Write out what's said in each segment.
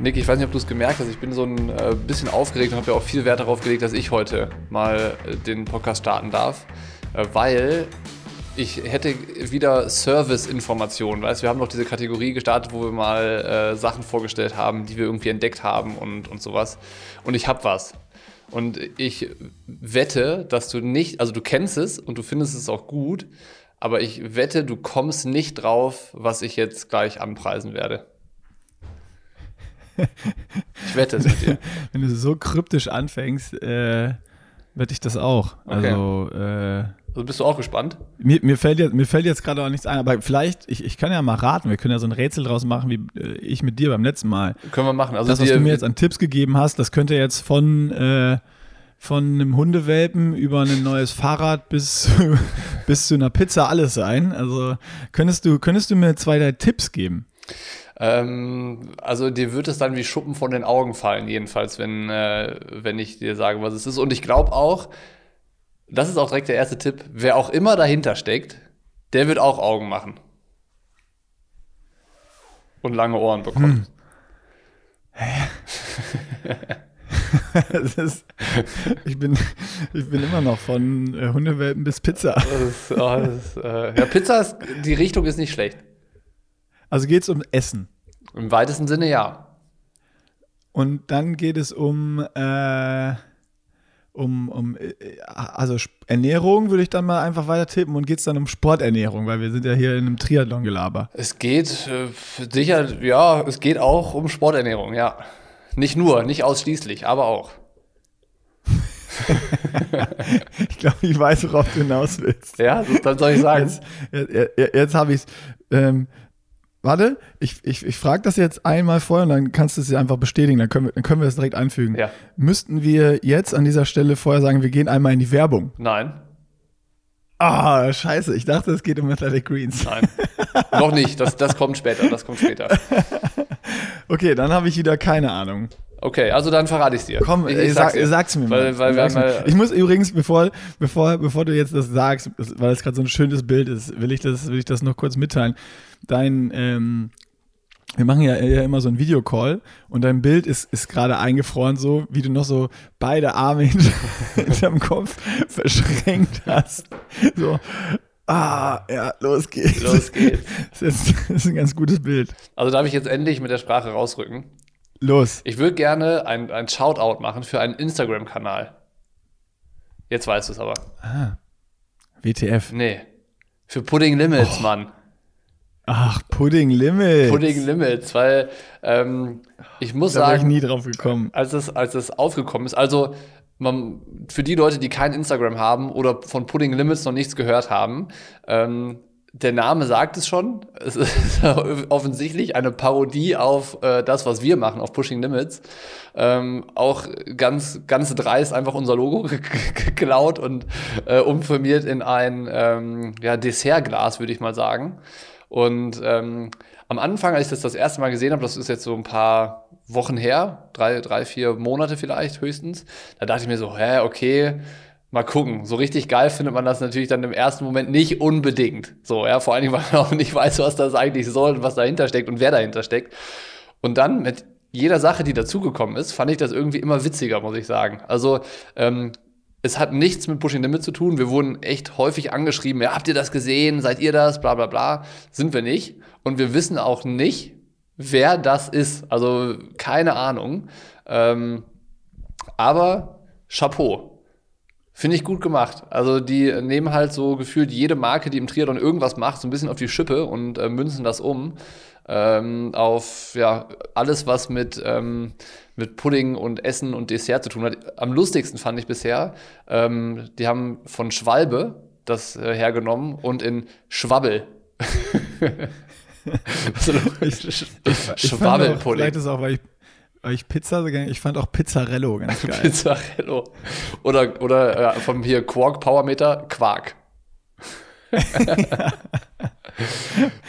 Nick, ich weiß nicht, ob du es gemerkt hast, ich bin so ein äh, bisschen aufgeregt und habe ja auch viel Wert darauf gelegt, dass ich heute mal äh, den Podcast starten darf, äh, weil ich hätte wieder Service-Informationen. Weißt wir haben noch diese Kategorie gestartet, wo wir mal Sachen vorgestellt haben, die wir irgendwie entdeckt haben und, und sowas. Und ich habe was. Und ich wette, dass du nicht, also du kennst es und du findest es auch gut, aber ich wette, du kommst nicht drauf, was ich jetzt gleich anpreisen werde. Ich wette es mit dir. Wenn du so kryptisch anfängst, äh, wette ich das auch. Okay. Also, äh, also bist du auch gespannt? Mir, mir, fällt, jetzt, mir fällt jetzt gerade auch nichts ein, aber vielleicht, ich, ich kann ja mal raten, wir können ja so ein Rätsel draus machen, wie äh, ich mit dir beim letzten Mal. Können wir machen. Also das, was du mir jetzt an Tipps gegeben hast, das könnte jetzt von, äh, von einem Hundewelpen über ein neues Fahrrad bis, bis zu einer Pizza alles sein. Also könntest du, könntest du mir zwei, drei Tipps geben? Ähm, also dir wird es dann wie Schuppen von den Augen fallen, jedenfalls, wenn, äh, wenn ich dir sage, was es ist. Und ich glaube auch, das ist auch direkt der erste Tipp, wer auch immer dahinter steckt, der wird auch Augen machen. Und lange Ohren bekommen. Hm. ist, ich, bin, ich bin immer noch von äh, Hundewelpen bis Pizza. Ist, oh, ist, äh, ja, Pizza ist, die Richtung ist nicht schlecht. Also geht es um Essen. Im weitesten Sinne ja. Und dann geht es um, äh, um, um äh, also Ernährung würde ich dann mal einfach weiter tippen und geht es dann um Sporternährung, weil wir sind ja hier in einem Triathlon-Gelaber. Es geht äh, sicher, ja, es geht auch um Sporternährung, ja. Nicht nur, nicht ausschließlich, aber auch. ich glaube, ich weiß, worauf du hinaus willst. Ja, dann soll ich sagen. Jetzt, jetzt, jetzt habe ich es. Ähm, Warte, ich, ich, ich frage das jetzt einmal vorher und dann kannst du es einfach bestätigen, dann können wir, dann können wir das direkt einfügen. Ja. Müssten wir jetzt an dieser Stelle vorher sagen, wir gehen einmal in die Werbung? Nein. Ah, scheiße, ich dachte, es geht um Athletic Greens. Nein, noch nicht, das, das kommt später, das kommt später. okay, dann habe ich wieder keine Ahnung. Okay, also dann verrate ich es dir. Komm, ich, ich sag, dir. sag's mir weil, mal. Weil mal. Ich muss übrigens, bevor, bevor, bevor du jetzt das sagst, weil es gerade so ein schönes Bild ist, will ich das, will ich das noch kurz mitteilen. Dein, ähm, wir machen ja, ja, immer so einen Videocall und dein Bild ist, ist gerade eingefroren, so wie du noch so beide Arme hinter, hinterm Kopf verschränkt hast. So, ah, ja, los geht's. Los geht's. Das ist, das ist ein ganz gutes Bild. Also darf ich jetzt endlich mit der Sprache rausrücken? Los. Ich würde gerne ein, ein Shoutout machen für einen Instagram-Kanal. Jetzt weißt du es aber. Ah. WTF. Nee. Für Pudding Limits, oh. Mann. Ach, Pudding Limits. Pudding Limits, weil ähm, ich muss da sagen. Da bin ich nie drauf gekommen. Als es, als es aufgekommen ist, also man, für die Leute, die kein Instagram haben oder von Pudding Limits noch nichts gehört haben, ähm, der Name sagt es schon. Es ist offensichtlich eine Parodie auf äh, das, was wir machen, auf Pushing Limits. Ähm, auch ganz, ganz dreist einfach unser Logo geklaut und äh, umfirmiert in ein ähm, ja, Dessertglas, würde ich mal sagen. Und ähm, am Anfang, als ich das das erste Mal gesehen habe, das ist jetzt so ein paar Wochen her, drei, drei, vier Monate vielleicht höchstens, da dachte ich mir so, hä, okay, mal gucken. So richtig geil findet man das natürlich dann im ersten Moment nicht unbedingt. So, ja, vor allen Dingen, weil man auch nicht weiß, was das eigentlich soll und was dahinter steckt und wer dahinter steckt. Und dann mit jeder Sache, die dazugekommen ist, fand ich das irgendwie immer witziger, muss ich sagen. Also, ähm, es hat nichts mit Pushing Limit zu tun. Wir wurden echt häufig angeschrieben, ja, habt ihr das gesehen? Seid ihr das? Bla bla bla. Sind wir nicht. Und wir wissen auch nicht, wer das ist. Also keine Ahnung. Ähm, aber Chapeau. Finde ich gut gemacht. Also die nehmen halt so gefühlt jede Marke, die im Triathlon irgendwas macht, so ein bisschen auf die Schippe und äh, münzen das um ähm, auf ja alles, was mit, ähm, mit Pudding und Essen und Dessert zu tun hat. Am lustigsten fand ich bisher, ähm, die haben von Schwalbe das äh, hergenommen und in Schwabbel. Schwabbelpudding. Vielleicht ist auch, weil ich ich Pizza, ich fand auch Pizzarello ganz geil. Pizzarello. Oder, oder äh, vom hier Quark Powermeter, Quark.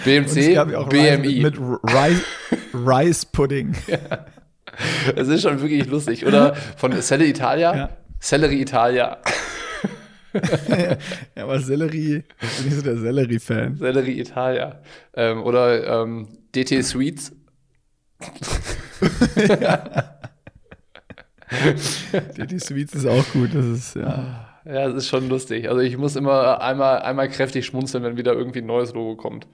BMC, BMI. Mit, Rice, Rice Pudding. Ja. Das ist schon wirklich lustig. Oder von Celle Italia, ja. Celery Italia. ja, aber Sellerie, bin ich so der Sellerie-Fan. Sellerie Italia. Ähm, oder ähm, DT Sweets. die, die Sweets ist auch gut. Das ist, ja. Ja, es ist schon lustig. Also ich muss immer einmal, einmal kräftig schmunzeln, wenn wieder irgendwie ein neues Logo kommt.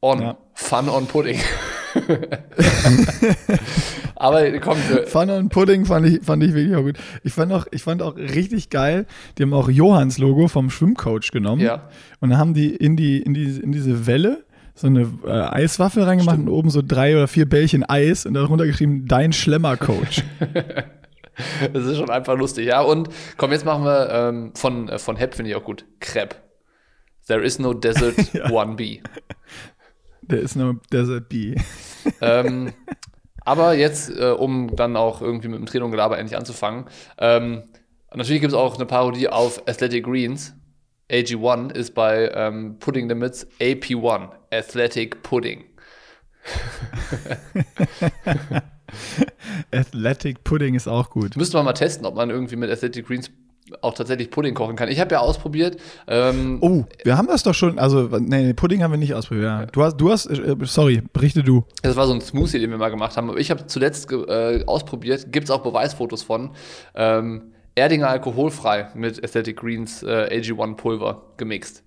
On. Ja. Fun on Pudding. Aber komm. Fun on Pudding fand ich, fand ich wirklich auch gut. Ich fand auch, ich fand auch richtig geil, die haben auch Johanns Logo vom Schwimmcoach genommen. Ja. Und dann haben die in, die, in, die, in diese Welle so eine äh, Eiswaffel reingemacht Stimmt. und oben so drei oder vier Bällchen Eis und darunter geschrieben, dein Schlemmer-Coach. das ist schon einfach lustig, ja. Und komm, jetzt machen wir ähm, von, äh, von Hep, finde ich auch gut, Crepe. There is no desert ja. one bee. There is no desert bee. ähm, aber jetzt, äh, um dann auch irgendwie mit dem Training und Gelaber endlich anzufangen, ähm, natürlich gibt es auch eine Parodie auf Athletic Greens. AG1 ist bei ähm, Pudding Limits AP1, Athletic Pudding. Athletic Pudding ist auch gut. Müsste man mal testen, ob man irgendwie mit Athletic Greens auch tatsächlich Pudding kochen kann. Ich habe ja ausprobiert. Ähm, oh, wir haben das doch schon. Also, nee, Pudding haben wir nicht ausprobiert. Ja. Du hast, du hast, äh, sorry, berichte du. Das war so ein Smoothie, den wir mal gemacht haben. Aber ich habe zuletzt äh, ausprobiert, gibt es auch Beweisfotos von. Ähm, Erdinger alkoholfrei mit Athletic Greens äh, AG1 Pulver gemixt.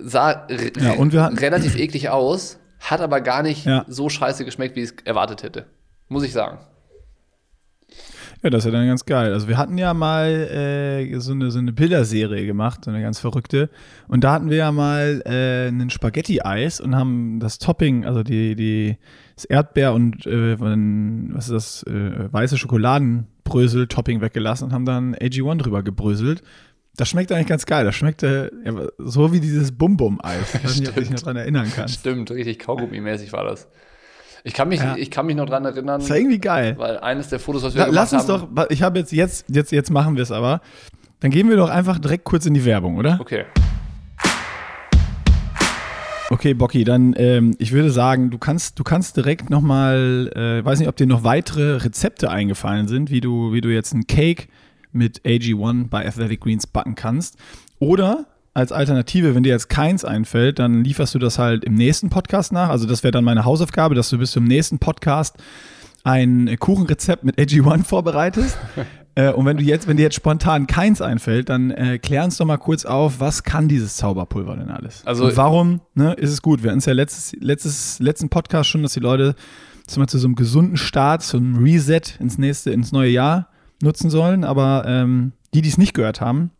Sah ja, und wir hatten, relativ eklig aus, hat aber gar nicht ja. so scheiße geschmeckt, wie ich es erwartet hätte. Muss ich sagen. Ja, das ist ja dann ganz geil. Also wir hatten ja mal äh, so, eine, so eine Bilderserie gemacht, so eine ganz verrückte. Und da hatten wir ja mal äh, einen Spaghetti-Eis und haben das Topping, also die, die, das Erdbeer und äh, was ist das, äh, weiße Schokoladenbrösel-Topping weggelassen und haben dann AG1 drüber gebröselt. Das schmeckt eigentlich ganz geil. Das schmeckte ja, so wie dieses Bum-Bum-Eis. Ich weiß nicht, ob du dich noch daran erinnern kannst. Stimmt, richtig Kaugummi-mäßig war das. Ich kann mich, ja. ich kann mich noch dran erinnern. Das war irgendwie geil. Weil eines der Fotos, was wir La, gemacht haben. Lass uns doch, ich habe jetzt, jetzt, jetzt, jetzt machen wir es aber. Dann gehen wir doch einfach direkt kurz in die Werbung, oder? Okay. Okay, Bocky, dann ähm, ich würde sagen, du kannst, du kannst direkt nochmal, äh, weiß nicht, ob dir noch weitere Rezepte eingefallen sind, wie du, wie du jetzt einen Cake mit AG1 bei Athletic Greens backen kannst. Oder als Alternative, wenn dir jetzt keins einfällt, dann lieferst du das halt im nächsten Podcast nach. Also das wäre dann meine Hausaufgabe, dass du bis zum nächsten Podcast ein Kuchenrezept mit AG1 vorbereitest. äh, und wenn du jetzt, wenn dir jetzt spontan keins einfällt, dann äh, klär uns doch mal kurz auf, was kann dieses Zauberpulver denn alles? Also und warum ne, ist es gut? Wir hatten es ja letztes, letztes, letzten Podcast schon, dass die Leute zum Beispiel zu so einem gesunden Start, so einem Reset ins nächste, ins neue Jahr nutzen sollen. Aber ähm, die, die es nicht gehört haben,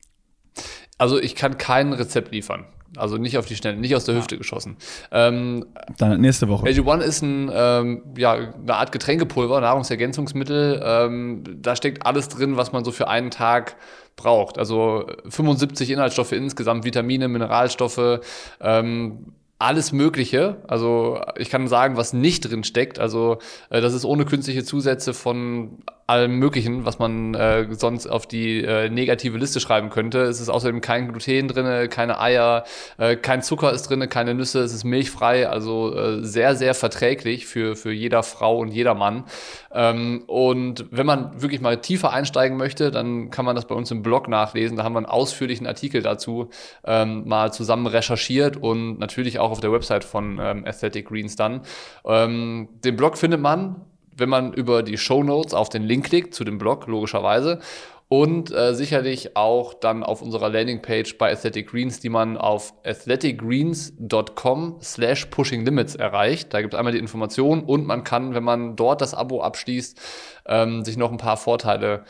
also ich kann kein Rezept liefern. Also nicht auf die Schnelle, nicht aus der Hüfte geschossen. Ähm, Dann nächste Woche. AG1 ist ein, ähm, ja, eine Art Getränkepulver, Nahrungsergänzungsmittel. Ähm, da steckt alles drin, was man so für einen Tag braucht. Also 75 Inhaltsstoffe insgesamt, Vitamine, Mineralstoffe, ähm, alles Mögliche. Also ich kann sagen, was nicht drin steckt. Also äh, das ist ohne künstliche Zusätze von allem Möglichen, was man äh, sonst auf die äh, negative Liste schreiben könnte. Es ist außerdem kein Gluten drin, keine Eier, äh, kein Zucker ist drin, keine Nüsse, es ist milchfrei, also äh, sehr, sehr verträglich für, für jeder Frau und jeder Mann. Ähm, und wenn man wirklich mal tiefer einsteigen möchte, dann kann man das bei uns im Blog nachlesen. Da haben wir einen ausführlichen Artikel dazu ähm, mal zusammen recherchiert und natürlich auch auf der Website von ähm, Aesthetic Greens dann. Ähm, den Blog findet man wenn man über die Show Notes auf den Link klickt zu dem Blog, logischerweise. Und äh, sicherlich auch dann auf unserer Landingpage bei Athletic Greens, die man auf athleticgreens.com slash pushing limits erreicht. Da gibt es einmal die Information und man kann, wenn man dort das Abo abschließt, ähm, sich noch ein paar Vorteile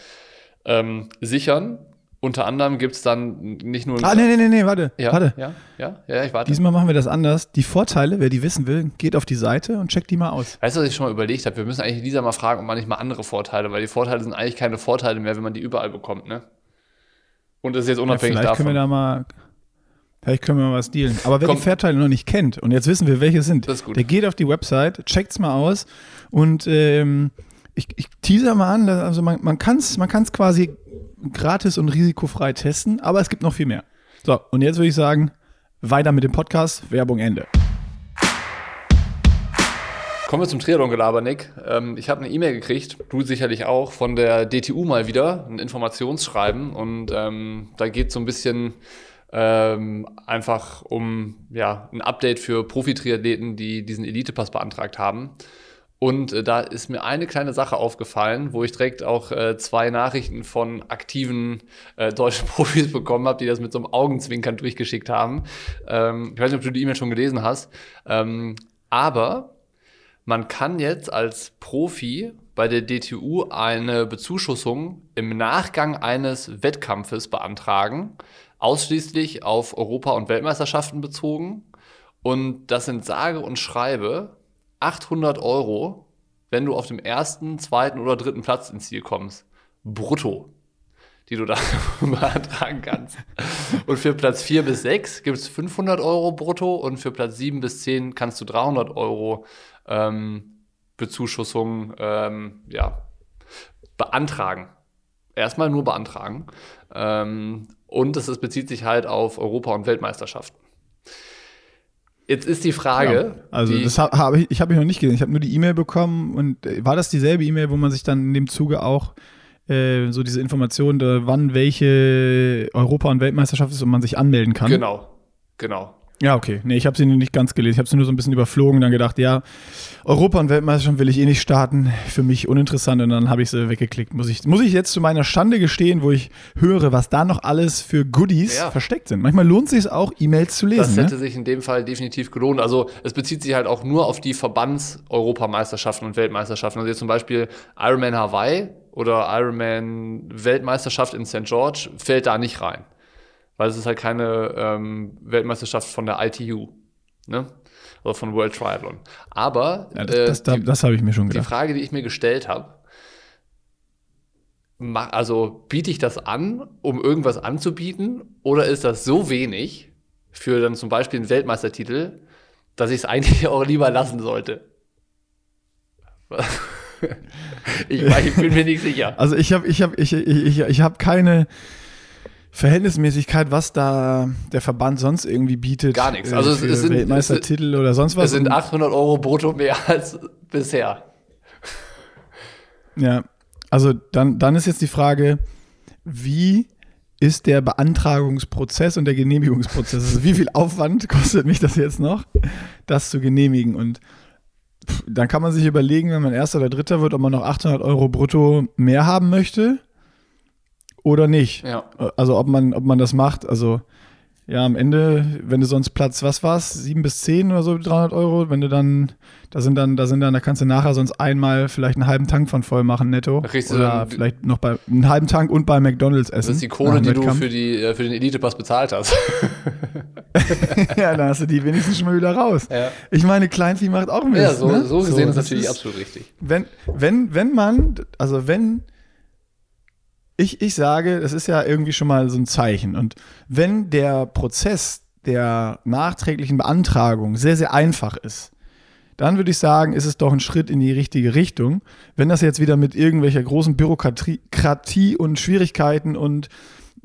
ähm, sichern. Unter anderem gibt es dann nicht nur. Ah, nee, nee, nee, nee, warte. Ja, warte. Ja, ja, ja, ich warte. Diesmal machen wir das anders. Die Vorteile, wer die wissen will, geht auf die Seite und checkt die mal aus. Weißt du, was ich schon mal überlegt habe? Wir müssen eigentlich Lisa mal fragen, ob man nicht mal andere Vorteile, weil die Vorteile sind eigentlich keine Vorteile mehr, wenn man die überall bekommt, ne? Und das ist jetzt unabhängig ja, vielleicht davon. Können wir da mal, vielleicht können wir mal was dealen. Aber wer Komm. die Vorteile noch nicht kennt, und jetzt wissen wir, welche sind, der geht auf die Website, checkt's mal aus und ähm, ich, ich teaser mal an, also man, man kann es man kann's quasi gratis und risikofrei testen, aber es gibt noch viel mehr. So, und jetzt würde ich sagen, weiter mit dem Podcast, Werbung Ende. Kommen wir zum Triathlon-Gelaber, Nick. Ähm, ich habe eine E-Mail gekriegt, du sicherlich auch, von der DTU mal wieder, ein Informationsschreiben. Und ähm, da geht es so ein bisschen ähm, einfach um ja, ein Update für Profi-Triathleten, die diesen Elite-Pass beantragt haben. Und äh, da ist mir eine kleine Sache aufgefallen, wo ich direkt auch äh, zwei Nachrichten von aktiven äh, deutschen Profis bekommen habe, die das mit so einem Augenzwinkern durchgeschickt haben. Ähm, ich weiß nicht, ob du die E-Mail schon gelesen hast. Ähm, aber man kann jetzt als Profi bei der DTU eine Bezuschussung im Nachgang eines Wettkampfes beantragen, ausschließlich auf Europa- und Weltmeisterschaften bezogen. Und das sind sage und schreibe 800 Euro, wenn du auf dem ersten, zweiten oder dritten Platz ins Ziel kommst. Brutto, die du da beantragen kannst. Und für Platz 4 bis 6 gibt es 500 Euro brutto und für Platz 7 bis 10 kannst du 300 Euro ähm, Bezuschussung ähm, ja, beantragen. Erstmal nur beantragen. Ähm, und es bezieht sich halt auf Europa- und Weltmeisterschaften. Jetzt ist die Frage. Ja, also das habe hab ich, ich habe ich noch nicht gesehen. Ich habe nur die E-Mail bekommen und äh, war das dieselbe E-Mail, wo man sich dann in dem Zuge auch äh, so diese Information, da, wann welche Europa- und Weltmeisterschaft ist und man sich anmelden kann? Genau, genau. Ja, okay. Nee, ich habe sie nicht ganz gelesen. Ich habe sie nur so ein bisschen überflogen und dann gedacht, ja, Europa- und Weltmeisterschaft will ich eh nicht starten. Für mich uninteressant und dann habe ich sie weggeklickt. Muss ich, muss ich jetzt zu meiner Schande gestehen, wo ich höre, was da noch alles für Goodies Ja. versteckt sind. Manchmal lohnt es sich auch, E-Mails zu Das lesen. hätte Ne? sich in dem Fall definitiv gelohnt. Also es bezieht sich halt auch nur auf die Verbands-Europameisterschaften und Weltmeisterschaften. Also jetzt zum Beispiel Ironman Hawaii oder Ironman Weltmeisterschaft in St. George fällt da nicht rein. Weil es ist halt keine ähm, Weltmeisterschaft von der ITU. Ne? Oder von World Triathlon. Aber Ja, das äh, das, das, die, das habe ich mir schon die gedacht. Frage, die ich mir gestellt habe, also biete ich das an, um irgendwas anzubieten, oder ist das so wenig für dann zum Beispiel einen Weltmeistertitel, dass ich es eigentlich auch lieber lassen sollte? ich, ich bin mir nicht sicher. Also ich habe ich hab, ich, ich, ich, ich hab keine Verhältnismäßigkeit, was da der Verband sonst irgendwie bietet. Gar nichts. äh, Also es- es sind- Weltmeistertitel oder sonst was. Es sind Und- 800 Euro brutto mehr als bisher. Ja, also dann, dann ist jetzt die Frage, wie ist der Beantragungsprozess und der Genehmigungsprozess? Also wie viel Aufwand kostet mich das jetzt noch, das zu genehmigen? Und dann kann man sich überlegen, wenn man Erster oder Dritter wird, ob man noch 800 Euro brutto mehr haben möchte oder nicht. Ja. Also ob man, ob man das macht. Also ja, am Ende, wenn du sonst Platz, was war's, sieben bis zehn oder so, 300 Euro, wenn du dann, da sind dann, da sind dann, da kannst du nachher sonst einmal vielleicht einen halben Tank von voll machen netto. Da du oder vielleicht noch bei, einen halben Tank und bei McDonalds essen. Das ist die Kohle, die du Wettkampf. für, die, äh, für den Elitepass bezahlt hast. ja, dann hast du die wenigstens schon mal wieder raus. Ja. Ich meine, Kleinvieh macht auch Mist. ja, so, ne? so gesehen ist das natürlich absolut richtig. wenn, wenn, wenn man, also wenn, ich, ich sage, das ist ja irgendwie schon mal so ein Zeichen. Und wenn der Prozess der nachträglichen Beantragung sehr, sehr einfach ist, dann würde ich sagen, ist es doch ein Schritt in die richtige Richtung. Wenn das jetzt wieder mit irgendwelcher großen Bürokratie und Schwierigkeiten und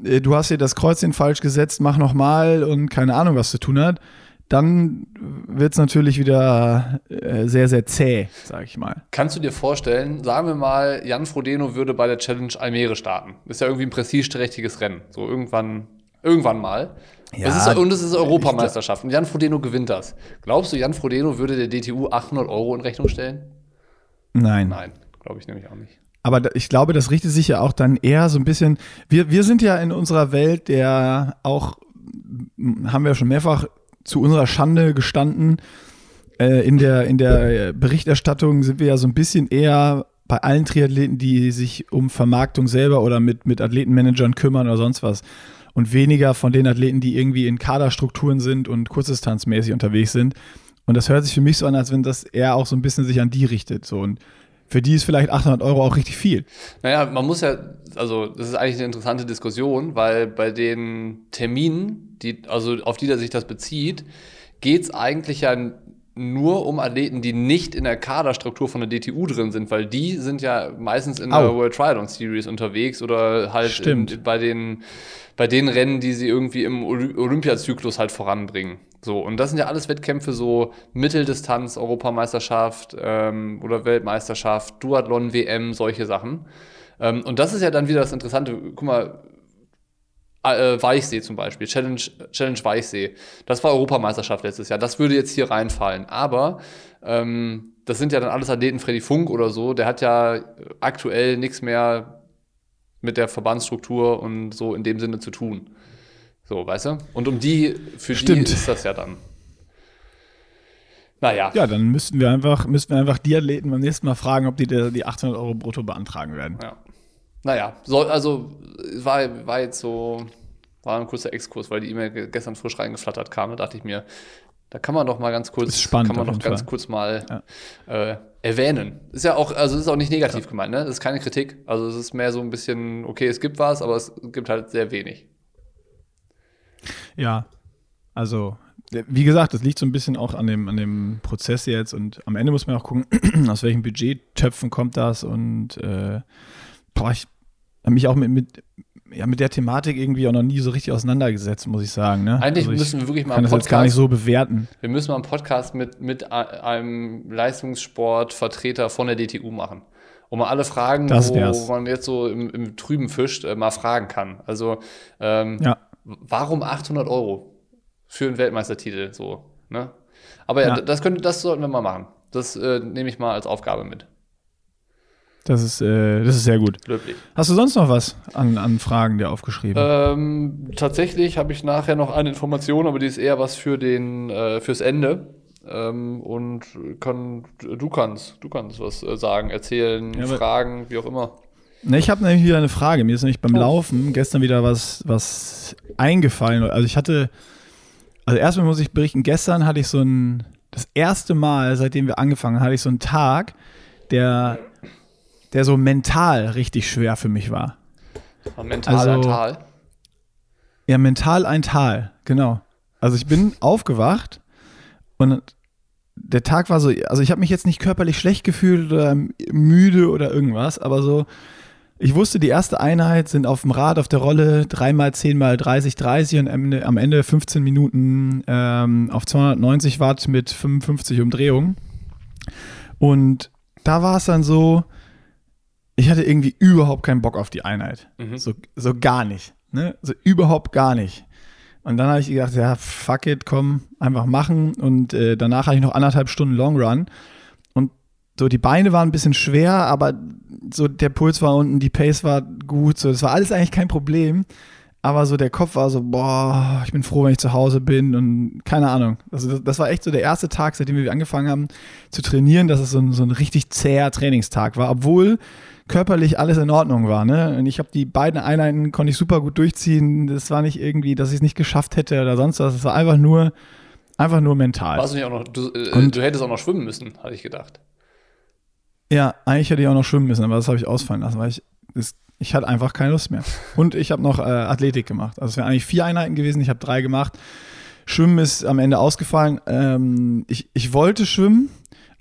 äh, du hast hier das Kreuzchen falsch gesetzt, mach nochmal und keine Ahnung, was zu tun hat, dann wird es natürlich wieder äh, sehr, sehr zäh, sag ich mal. Kannst du dir vorstellen, sagen wir mal, Jan Frodeno würde bei der Challenge Almere starten. Ist ja irgendwie ein prestigeträchtiges Rennen. So irgendwann, irgendwann mal. Ja, das ist, und es ist Europameisterschaft. Und Jan Frodeno gewinnt das. Glaubst du, Jan Frodeno würde der DTU 800 Euro in Rechnung stellen? Nein. Nein, glaube ich nämlich auch nicht. Aber ich glaube, das richtet sich ja auch dann eher so ein bisschen. Wir, wir sind ja in unserer Welt, der auch, m, haben wir schon mehrfach zu unserer Schande gestanden. Äh, in, der, in der Berichterstattung sind wir ja so ein bisschen eher bei allen Triathleten, die sich um Vermarktung selber oder mit, mit Athletenmanagern kümmern oder sonst was. Und weniger von den Athleten, die irgendwie in Kaderstrukturen sind und kurzdistanzmäßig unterwegs sind. Und das hört sich für mich so an, als wenn das eher auch so ein bisschen sich an die richtet. So. Und für die ist vielleicht 800 Euro auch richtig viel. Naja, man muss ja, also das ist eigentlich eine interessante Diskussion, weil bei den Terminen, die, also auf die sich das bezieht, geht es eigentlich ja nur um Athleten, die nicht in der Kaderstruktur von der DTU drin sind, weil die sind ja meistens in der Au. World Triathlon Series unterwegs oder halt in, bei, den, bei den Rennen, die sie irgendwie im Oly- Olympiazyklus halt voranbringen. So, und das sind ja alles Wettkämpfe, so Mitteldistanz, Europameisterschaft ähm, oder Weltmeisterschaft, Duathlon, WM, solche Sachen. Ähm, und das ist ja dann wieder das Interessante. Guck mal, äh, Weichsee zum Beispiel, Challenge, Challenge Weichsee. Das war Europameisterschaft letztes Jahr. Das würde jetzt hier reinfallen. Aber ähm, das sind ja dann alles Athleten, Freddy Funk oder so. Der hat ja aktuell nichts mehr mit der Verbandsstruktur und so in dem Sinne zu tun. So, weißt du? Und um die, für Stimmt. die ist das ja dann. Naja. Ja, dann müssten wir einfach, müssten wir einfach die Athleten beim nächsten Mal fragen, ob die die 800 Euro brutto beantragen werden. Ja. Naja, soll, also war, war jetzt so, war ein kurzer Exkurs, weil die E-Mail gestern frisch reingeflattert kam. Da dachte ich mir, da kann man doch mal ganz kurz, spannend kann man doch ganz Fall. kurz mal Ja. äh, erwähnen. Ist ja auch, also ist auch nicht negativ gemeint, ne? Das ist keine Kritik. Also es ist mehr so ein bisschen, okay, es gibt was, aber es gibt halt sehr wenig. Ja, also äh, wie gesagt, das liegt so ein bisschen auch an dem, an dem Prozess jetzt und am Ende muss man auch gucken, aus welchen Budgettöpfen kommt das und äh, boah, ich habe mich auch mit, mit, ja, mit der Thematik irgendwie auch noch nie so richtig auseinandergesetzt, muss ich sagen. Ne? Eigentlich also ich müssen wir wirklich mal kann einen das jetzt gar nicht Podcast, so bewerten. wir müssen mal einen Podcast mit, mit einem Leistungssportvertreter von der DTU machen. Um mal alle Fragen, wo wär's. man jetzt so im, im Trüben fischt, äh, mal fragen kann. Also, ähm, Ja. warum 800 Euro für einen Weltmeistertitel? So, ne? Aber ja, Ja. das, könnte, das sollten wir mal machen. Das äh, nehme ich mal als Aufgabe mit. Das ist, äh, das ist sehr gut. Löblich. Hast du sonst noch was an, an Fragen dir aufgeschrieben? Ähm, tatsächlich habe ich nachher noch eine Information, aber die ist eher was für den, äh, fürs Ende. Ähm, und kann, du kannst, du kannst was äh, sagen, erzählen, Ja, fragen, wie auch immer. Ne, ich habe nämlich wieder eine Frage. Mir ist nämlich beim Oh. Laufen gestern wieder was, was eingefallen. Also ich hatte, also erstmal muss ich berichten, gestern hatte ich so ein, das erste Mal, seitdem wir angefangen haben, hatte ich so einen Tag, der, der so mental richtig schwer für mich war. Mental Also- ein Tal. Ja, mental ein Tal, genau. Also ich bin aufgewacht und der Tag war so, also ich habe mich jetzt nicht körperlich schlecht gefühlt oder müde oder irgendwas, aber so, ich wusste, die erste Einheit sind auf dem Rad, auf der Rolle, dreimal 10 mal 30, 30 und am Ende, am Ende 15 Minuten ähm, auf 290 Watt mit 55 Umdrehungen. Und da war es dann so, ich hatte irgendwie überhaupt keinen Bock auf die Einheit. Mhm. So, so gar nicht. Ne? So überhaupt gar nicht. Und dann habe ich gedacht, ja, fuck it, komm, einfach machen. Und äh, danach hatte ich noch anderthalb Stunden Long Run. Und so die Beine waren ein bisschen schwer, aber so der Puls war unten, die Pace war gut. So, das war alles eigentlich kein Problem. Aber so der Kopf war so, boah, ich bin froh, wenn ich zu Hause bin und keine Ahnung. Also das, das war echt so der erste Tag, seitdem wir angefangen haben zu trainieren, dass es so ein, so ein richtig zäher Trainingstag war, obwohl körperlich alles in Ordnung war. Ne? Und ich habe die beiden Einheiten, konnte ich super gut durchziehen. Das war nicht irgendwie, dass ich es nicht geschafft hätte oder sonst was. Es war einfach nur, einfach nur mental. Warst du nicht auch noch, du, äh, du hättest auch noch schwimmen müssen, hatte ich gedacht. Ja, eigentlich hätte ich auch noch schwimmen müssen, aber das habe ich ausfallen lassen, weil ich, das, ich hatte einfach keine Lust mehr. Und ich habe noch äh, Athletik gemacht. Also es wären eigentlich vier Einheiten gewesen, ich habe drei gemacht. Schwimmen ist am Ende ausgefallen. Ähm, ich, ich wollte schwimmen,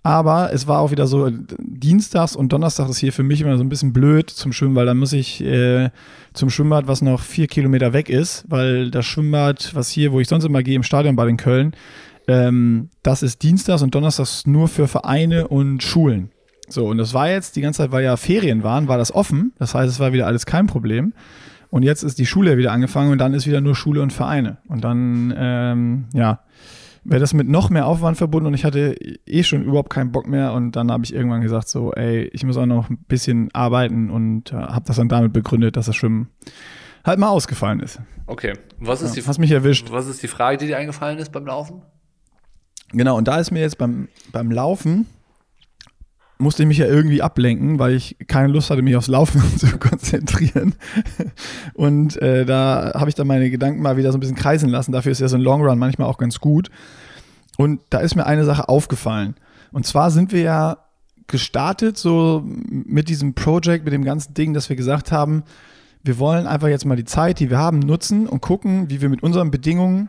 aber es war auch wieder so, äh, Dienstags und Donnerstag ist hier für mich immer so ein bisschen blöd zum Schwimmen, weil dann muss ich äh, zum Schwimmbad, was noch vier Kilometer weg ist, weil das Schwimmbad, was hier, wo ich sonst immer gehe, im Stadionbad in Köln, ähm, das ist Dienstags und Donnerstags nur für Vereine und Schulen. So, und das war jetzt, die ganze Zeit, weil ja Ferien waren, war das offen. Das heißt, es war wieder alles kein Problem. Und jetzt ist die Schule wieder angefangen und dann ist wieder nur Schule und Vereine. Und dann, ähm, ja, wäre das mit noch mehr Aufwand verbunden und ich hatte eh schon überhaupt keinen Bock mehr. Und dann habe ich irgendwann gesagt, so, ey, ich muss auch noch ein bisschen arbeiten und äh, habe das dann damit begründet, dass das Schwimmen halt mal ausgefallen ist. Okay. Was ist, Ja, die, hast mich erwischt. was ist die Frage, die dir eingefallen ist beim Laufen? Genau, und da ist mir jetzt beim, beim Laufen, musste ich mich ja irgendwie ablenken, weil ich keine Lust hatte, mich aufs Laufen zu konzentrieren. Und äh, da habe ich dann meine Gedanken mal wieder so ein bisschen kreisen lassen. Dafür ist ja so ein Long Run manchmal auch ganz gut. Und da ist mir eine Sache aufgefallen. Und zwar sind wir ja gestartet so mit diesem Project, mit dem ganzen Ding, dass wir gesagt haben, wir wollen einfach jetzt mal die Zeit, die wir haben, nutzen und gucken, wie wir mit unseren Bedingungen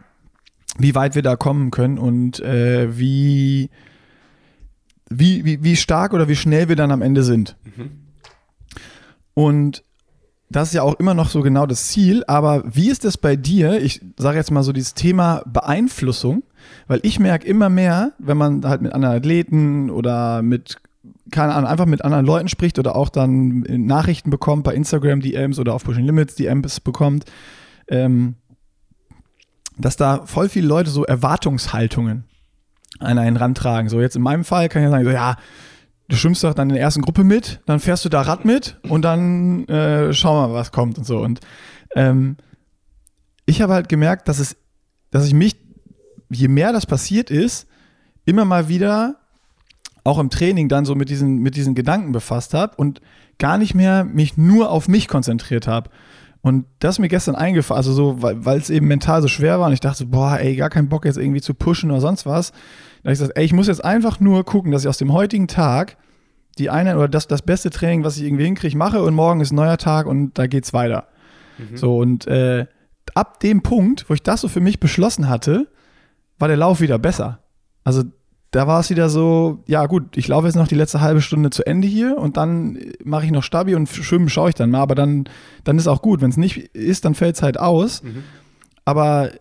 wie weit wir da kommen können und äh, wie, wie, wie, wie stark oder wie schnell wir dann am Ende sind. Und das ist ja auch immer noch so genau das Ziel, aber wie ist das bei dir? Ich sage jetzt mal so dieses Thema Beeinflussung, weil ich merke immer mehr, wenn man halt mit anderen Athleten oder mit, keine Ahnung, einfach mit anderen Leuten spricht oder auch dann Nachrichten bekommt bei Instagram DMs oder auf Pushing Limits DMs bekommt, ähm, dass da voll viele Leute so Erwartungshaltungen an einen rantragen. So jetzt in meinem Fall kann ich sagen, so ja, du schwimmst doch dann in der ersten Gruppe mit, dann fährst du da Rad mit und dann äh, schauen wir mal, was kommt und so. Und ähm, ich habe halt gemerkt, dass es, dass ich mich, je mehr das passiert ist, immer mal wieder auch im Training dann so mit diesen, mit diesen Gedanken befasst habe und gar nicht mehr mich nur auf mich konzentriert habe. Und das ist mir gestern eingefallen, also so, weil es eben mental so schwer war und ich dachte, boah, ey, gar keinen Bock jetzt irgendwie zu pushen oder sonst was. Da habe ich gesagt, ey, ich muss jetzt einfach nur gucken, dass ich aus dem heutigen Tag die eine oder das, das beste Training, was ich irgendwie hinkriege, mache und morgen ist ein neuer Tag und da geht's weiter. Mhm. So, und äh, ab dem Punkt, wo ich das so für mich beschlossen hatte, war der Lauf wieder besser. Also da war es wieder so, ja gut, ich laufe jetzt noch die letzte halbe Stunde zu Ende hier und dann mache ich noch Stabi und schwimmen schaue ich dann mal, aber dann, dann ist auch gut. Wenn es nicht ist, dann fällt es halt aus. Mhm. Aber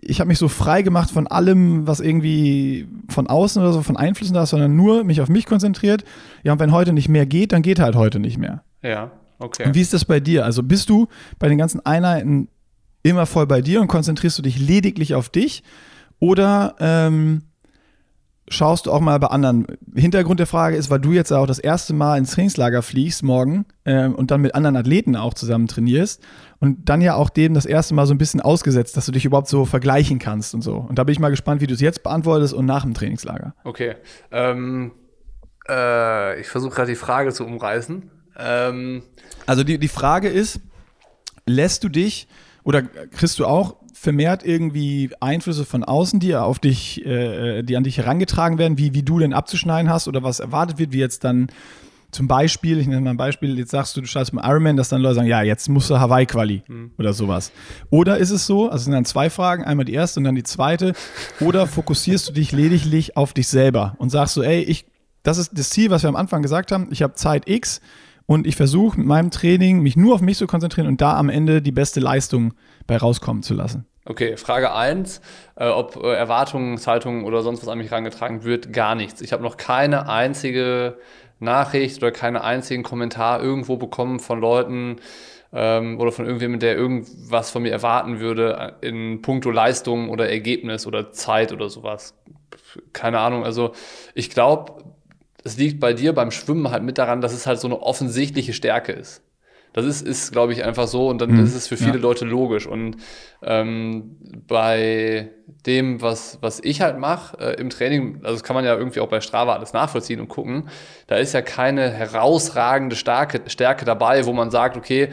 ich habe mich so frei gemacht von allem, was irgendwie von außen oder so von Einflüssen da ist, sondern nur mich auf mich konzentriert. Ja, und wenn heute nicht mehr geht, dann geht halt heute nicht mehr. Ja, okay. Und wie ist das bei dir? Also bist du bei den ganzen Einheiten immer voll bei dir und konzentrierst du dich lediglich auf dich? Oder ähm, schaust du auch mal bei anderen. Hintergrund der Frage ist, weil du jetzt auch das erste Mal ins Trainingslager fliegst morgen äh, und dann mit anderen Athleten auch zusammen trainierst und dann ja auch dem das erste Mal so ein bisschen ausgesetzt, dass du dich überhaupt so vergleichen kannst und so. Und da bin ich mal gespannt, wie du es jetzt beantwortest und nach dem Trainingslager. Okay. Ähm, äh, ich versuche gerade die Frage zu umreißen. Ähm, also die, die Frage ist, lässt du dich oder kriegst du auch vermehrt irgendwie Einflüsse von außen, die auf dich, äh, die an dich herangetragen werden, wie, wie du denn abzuschneiden hast oder was erwartet wird, wie jetzt dann zum Beispiel, ich nenne mal ein Beispiel, jetzt sagst du, du startest mit Ironman, dass dann Leute sagen, ja, jetzt musst du Hawaii-Quali mhm. oder sowas. Oder ist es so, also es sind dann zwei Fragen, einmal die erste und dann die zweite, oder fokussierst du dich lediglich auf dich selber und sagst so, ey, ich, das ist das Ziel, was wir am Anfang gesagt haben, ich habe Zeit X und ich versuche mit meinem Training mich nur auf mich zu konzentrieren und da am Ende die beste Leistung bei rauskommen zu lassen. Okay, Frage 1, äh, ob äh, Erwartungshaltung oder sonst was an mich herangetragen wird, gar nichts. Ich habe noch keine einzige Nachricht oder keinen einzigen Kommentar irgendwo bekommen von Leuten ähm, oder von irgendjemandem, der irgendwas von mir erwarten würde äh, in puncto Leistung oder Ergebnis oder Zeit oder sowas. Keine Ahnung, also ich glaube, es liegt bei dir beim Schwimmen halt mit daran, dass es halt so eine offensichtliche Stärke ist. Das ist, ist glaube ich, einfach so und dann mhm. ist es für viele ja. Leute logisch. Und ähm, bei dem, was, was ich halt mache äh, im Training, also das kann man ja irgendwie auch bei Strava alles nachvollziehen und gucken, da ist ja keine herausragende Stärke, Stärke dabei, wo man sagt, okay,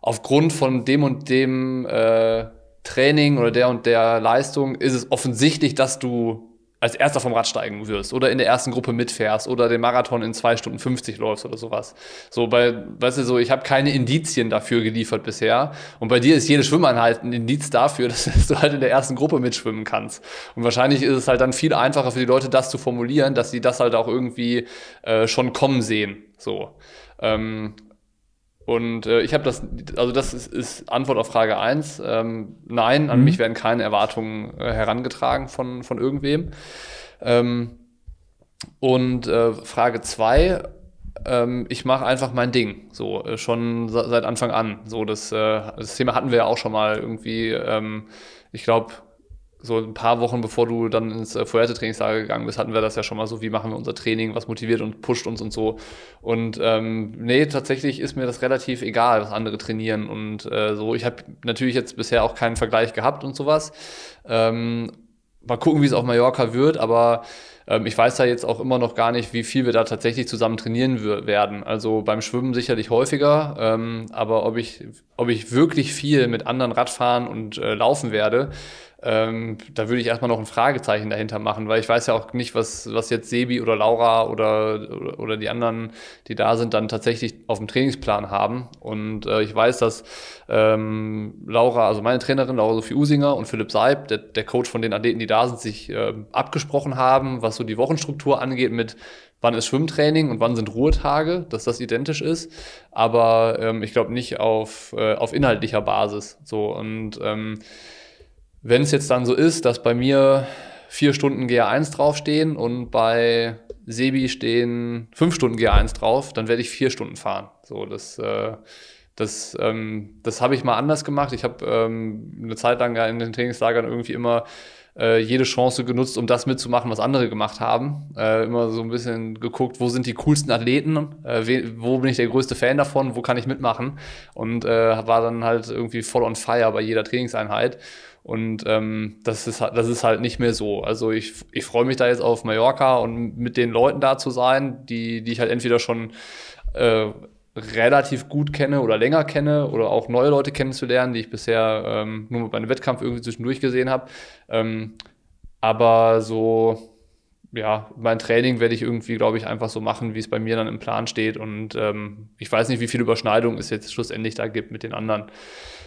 aufgrund von dem und dem äh, Training oder der und der Leistung ist es offensichtlich, dass du als erster vom Rad steigen wirst oder in der ersten Gruppe mitfährst oder den Marathon in zwei Stunden 50 läufst oder sowas. So bei, weißt du, so, ich habe keine Indizien dafür geliefert bisher. Und bei dir ist jede Schwimmeinheit ein Indiz dafür, dass, du halt in der ersten Gruppe mitschwimmen kannst. Und wahrscheinlich ist es halt dann viel einfacher für die Leute, das zu formulieren, dass sie das halt auch irgendwie äh, schon kommen sehen. So. Ähm, und äh, ich habe das, also das ist, ist, Antwort auf Frage 1. Ähm, nein, an mhm. mich werden keine Erwartungen äh, herangetragen von, von irgendwem. Ähm, und äh, Frage 2, ähm, ich mache einfach mein Ding, so äh, schon seit Anfang an. So das, äh, das Thema hatten wir ja auch schon mal irgendwie. Ähm, ich glaube, so ein paar Wochen bevor du dann ins äh, Fuerte-Trainingslager gegangen bist, hatten wir das ja schon mal so, wie machen wir unser Training, was motiviert und pusht uns und so. Und ähm, nee, tatsächlich ist mir das relativ egal, was andere trainieren und äh, so. Ich habe natürlich jetzt bisher auch keinen Vergleich gehabt und sowas. Ähm, mal gucken, wie es auf Mallorca wird, aber ähm, ich weiß da jetzt auch immer noch gar nicht, wie viel wir da tatsächlich zusammen trainieren werden. Also beim Schwimmen sicherlich häufiger, ähm, aber ob ich, ob ich wirklich viel mit anderen Radfahren und äh, laufen werde, ähm, da würde ich erstmal noch ein Fragezeichen dahinter machen, weil ich weiß ja auch nicht, was, was jetzt Sebi oder Laura oder, oder, oder die anderen, die da sind, dann tatsächlich auf dem Trainingsplan haben. Und äh, ich weiß, dass ähm, Laura, also meine Trainerin, Laura Sophie Usinger und Philipp Seib, der, der Coach von den Athleten, die da sind, sich äh, abgesprochen haben, was so die Wochenstruktur angeht mit wann ist Schwimmtraining und wann sind Ruhetage, dass das identisch ist, aber ähm, ich glaube nicht auf, äh, auf inhaltlicher Basis. So und ähm, wenn es jetzt dann so ist, dass bei mir vier Stunden GA1 draufstehen und bei Sebi stehen fünf Stunden GA1 drauf, dann werde ich vier Stunden fahren. So, das, äh, Das, ähm, das habe ich mal anders gemacht. Ich habe ähm, eine Zeit lang in den Trainingslagern irgendwie immer äh, jede Chance genutzt, um das mitzumachen, was andere gemacht haben. Äh, immer so ein bisschen geguckt, wo sind die coolsten Athleten, äh, wo bin ich der größte Fan davon, wo kann ich mitmachen. Und äh, war dann halt irgendwie voll on fire bei jeder Trainingseinheit. Und ähm, das, ist, das ist halt nicht mehr so. Also ich, ich freue mich da jetzt auf Mallorca und mit den Leuten da zu sein, die, die ich halt entweder schon äh, relativ gut kenne oder länger kenne oder auch neue Leute kennenzulernen, die ich bisher ähm, nur bei einem Wettkampf irgendwie zwischendurch gesehen habe. Ähm, aber so, ja, mein Training werde ich irgendwie, glaube ich, einfach so machen, wie es bei mir dann im Plan steht. Und ähm, ich weiß nicht, wie viel Überschneidung es jetzt schlussendlich da gibt mit den anderen.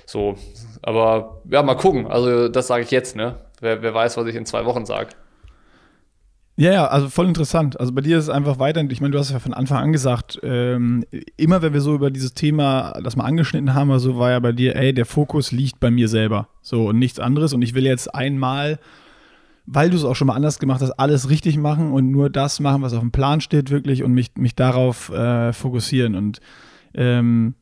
So, aber ja, mal gucken. Also das sage ich jetzt, ne? Wer, wer weiß, was ich in zwei Wochen sage. Ja, ja, also voll interessant. Also bei dir ist es einfach weiter, ich meine, du hast ja von Anfang an gesagt, ähm, immer wenn wir so über dieses Thema das mal angeschnitten haben, also war ja bei dir, ey, der Fokus liegt bei mir selber. So und nichts anderes. Und ich will jetzt einmal, weil du es auch schon mal anders gemacht hast, alles richtig machen und nur das machen, was auf dem Plan steht, wirklich und mich, mich darauf äh, fokussieren. Und ähm,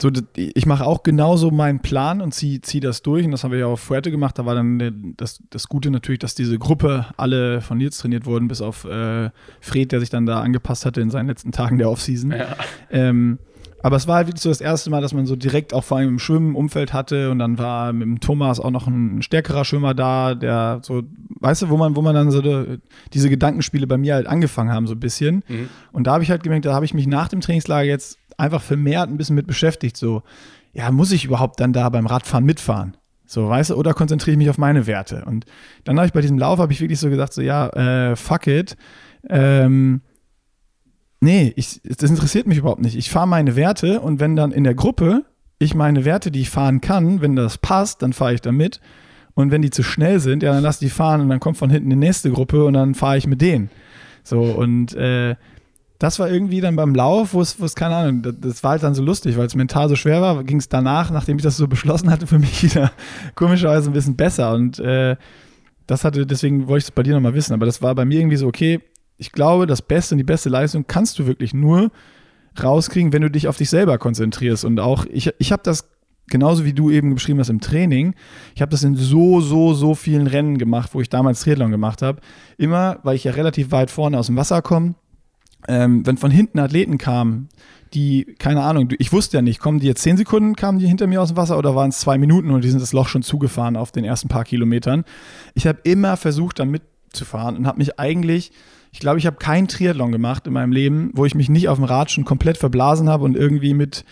so, ich mache auch genauso meinen Plan und ziehe zieh das durch. Und das haben wir ja auf Fuerte gemacht. Da war dann das, das Gute natürlich, dass diese Gruppe alle von Nils trainiert wurden, bis auf äh, Fred, der sich dann da angepasst hatte in seinen letzten Tagen der Offseason. Ja. Ähm, aber es war halt wirklich so das erste Mal, dass man so direkt auch vor allem im Schwimmenumfeld hatte und dann war mit dem Thomas auch noch ein stärkerer Schwimmer da, der so, weißt du, wo man, wo man dann so de, diese Gedankenspiele bei mir halt angefangen haben, so ein bisschen. Mhm. Und da habe ich halt gemerkt, da habe ich mich nach dem Trainingslager jetzt einfach vermehrt ein bisschen mit beschäftigt. So, ja, muss ich überhaupt dann da beim Radfahren mitfahren? So, weißt du, oder konzentriere ich mich auf meine Werte? Und dann habe ich bei diesem Lauf, habe ich wirklich so gesagt, so, ja, äh, fuck it. Ähm, nee, ich, das interessiert mich überhaupt nicht. Ich fahre meine Werte und wenn dann in der Gruppe ich meine Werte, die ich fahren kann, wenn das passt, dann fahre ich da mit. Und wenn die zu schnell sind, ja, dann lass die fahren und dann kommt von hinten die nächste Gruppe und dann fahre ich mit denen. So, und äh, das war irgendwie dann beim Lauf, wo es, keine Ahnung, das, das, war halt dann so lustig, weil es mental so schwer war, ging es danach, nachdem ich das so beschlossen hatte, für mich wieder komischerweise ein bisschen besser. Und äh, das hatte, deswegen wollte ich es bei dir nochmal wissen. Aber das war bei mir irgendwie so, okay, ich glaube, das Beste und die beste Leistung kannst du wirklich nur rauskriegen, wenn du dich auf dich selber konzentrierst. Und auch, ich, ich habe das genauso wie du eben beschrieben hast im Training, ich habe das in so, so, so vielen Rennen gemacht, wo ich damals Triathlon gemacht habe. Immer, weil ich ja relativ weit vorne aus dem Wasser komme ähm, wenn von hinten Athleten kamen, die, keine Ahnung, ich wusste ja nicht, kommen die jetzt zehn Sekunden, kamen die hinter mir aus dem Wasser oder waren es zwei Minuten und die sind das Loch schon zugefahren auf den ersten paar Kilometern. Ich habe immer versucht, da mitzufahren und habe mich eigentlich, ich glaube, ich habe keinen Triathlon gemacht in meinem Leben, wo ich mich nicht auf dem Rad schon komplett verblasen habe und irgendwie mit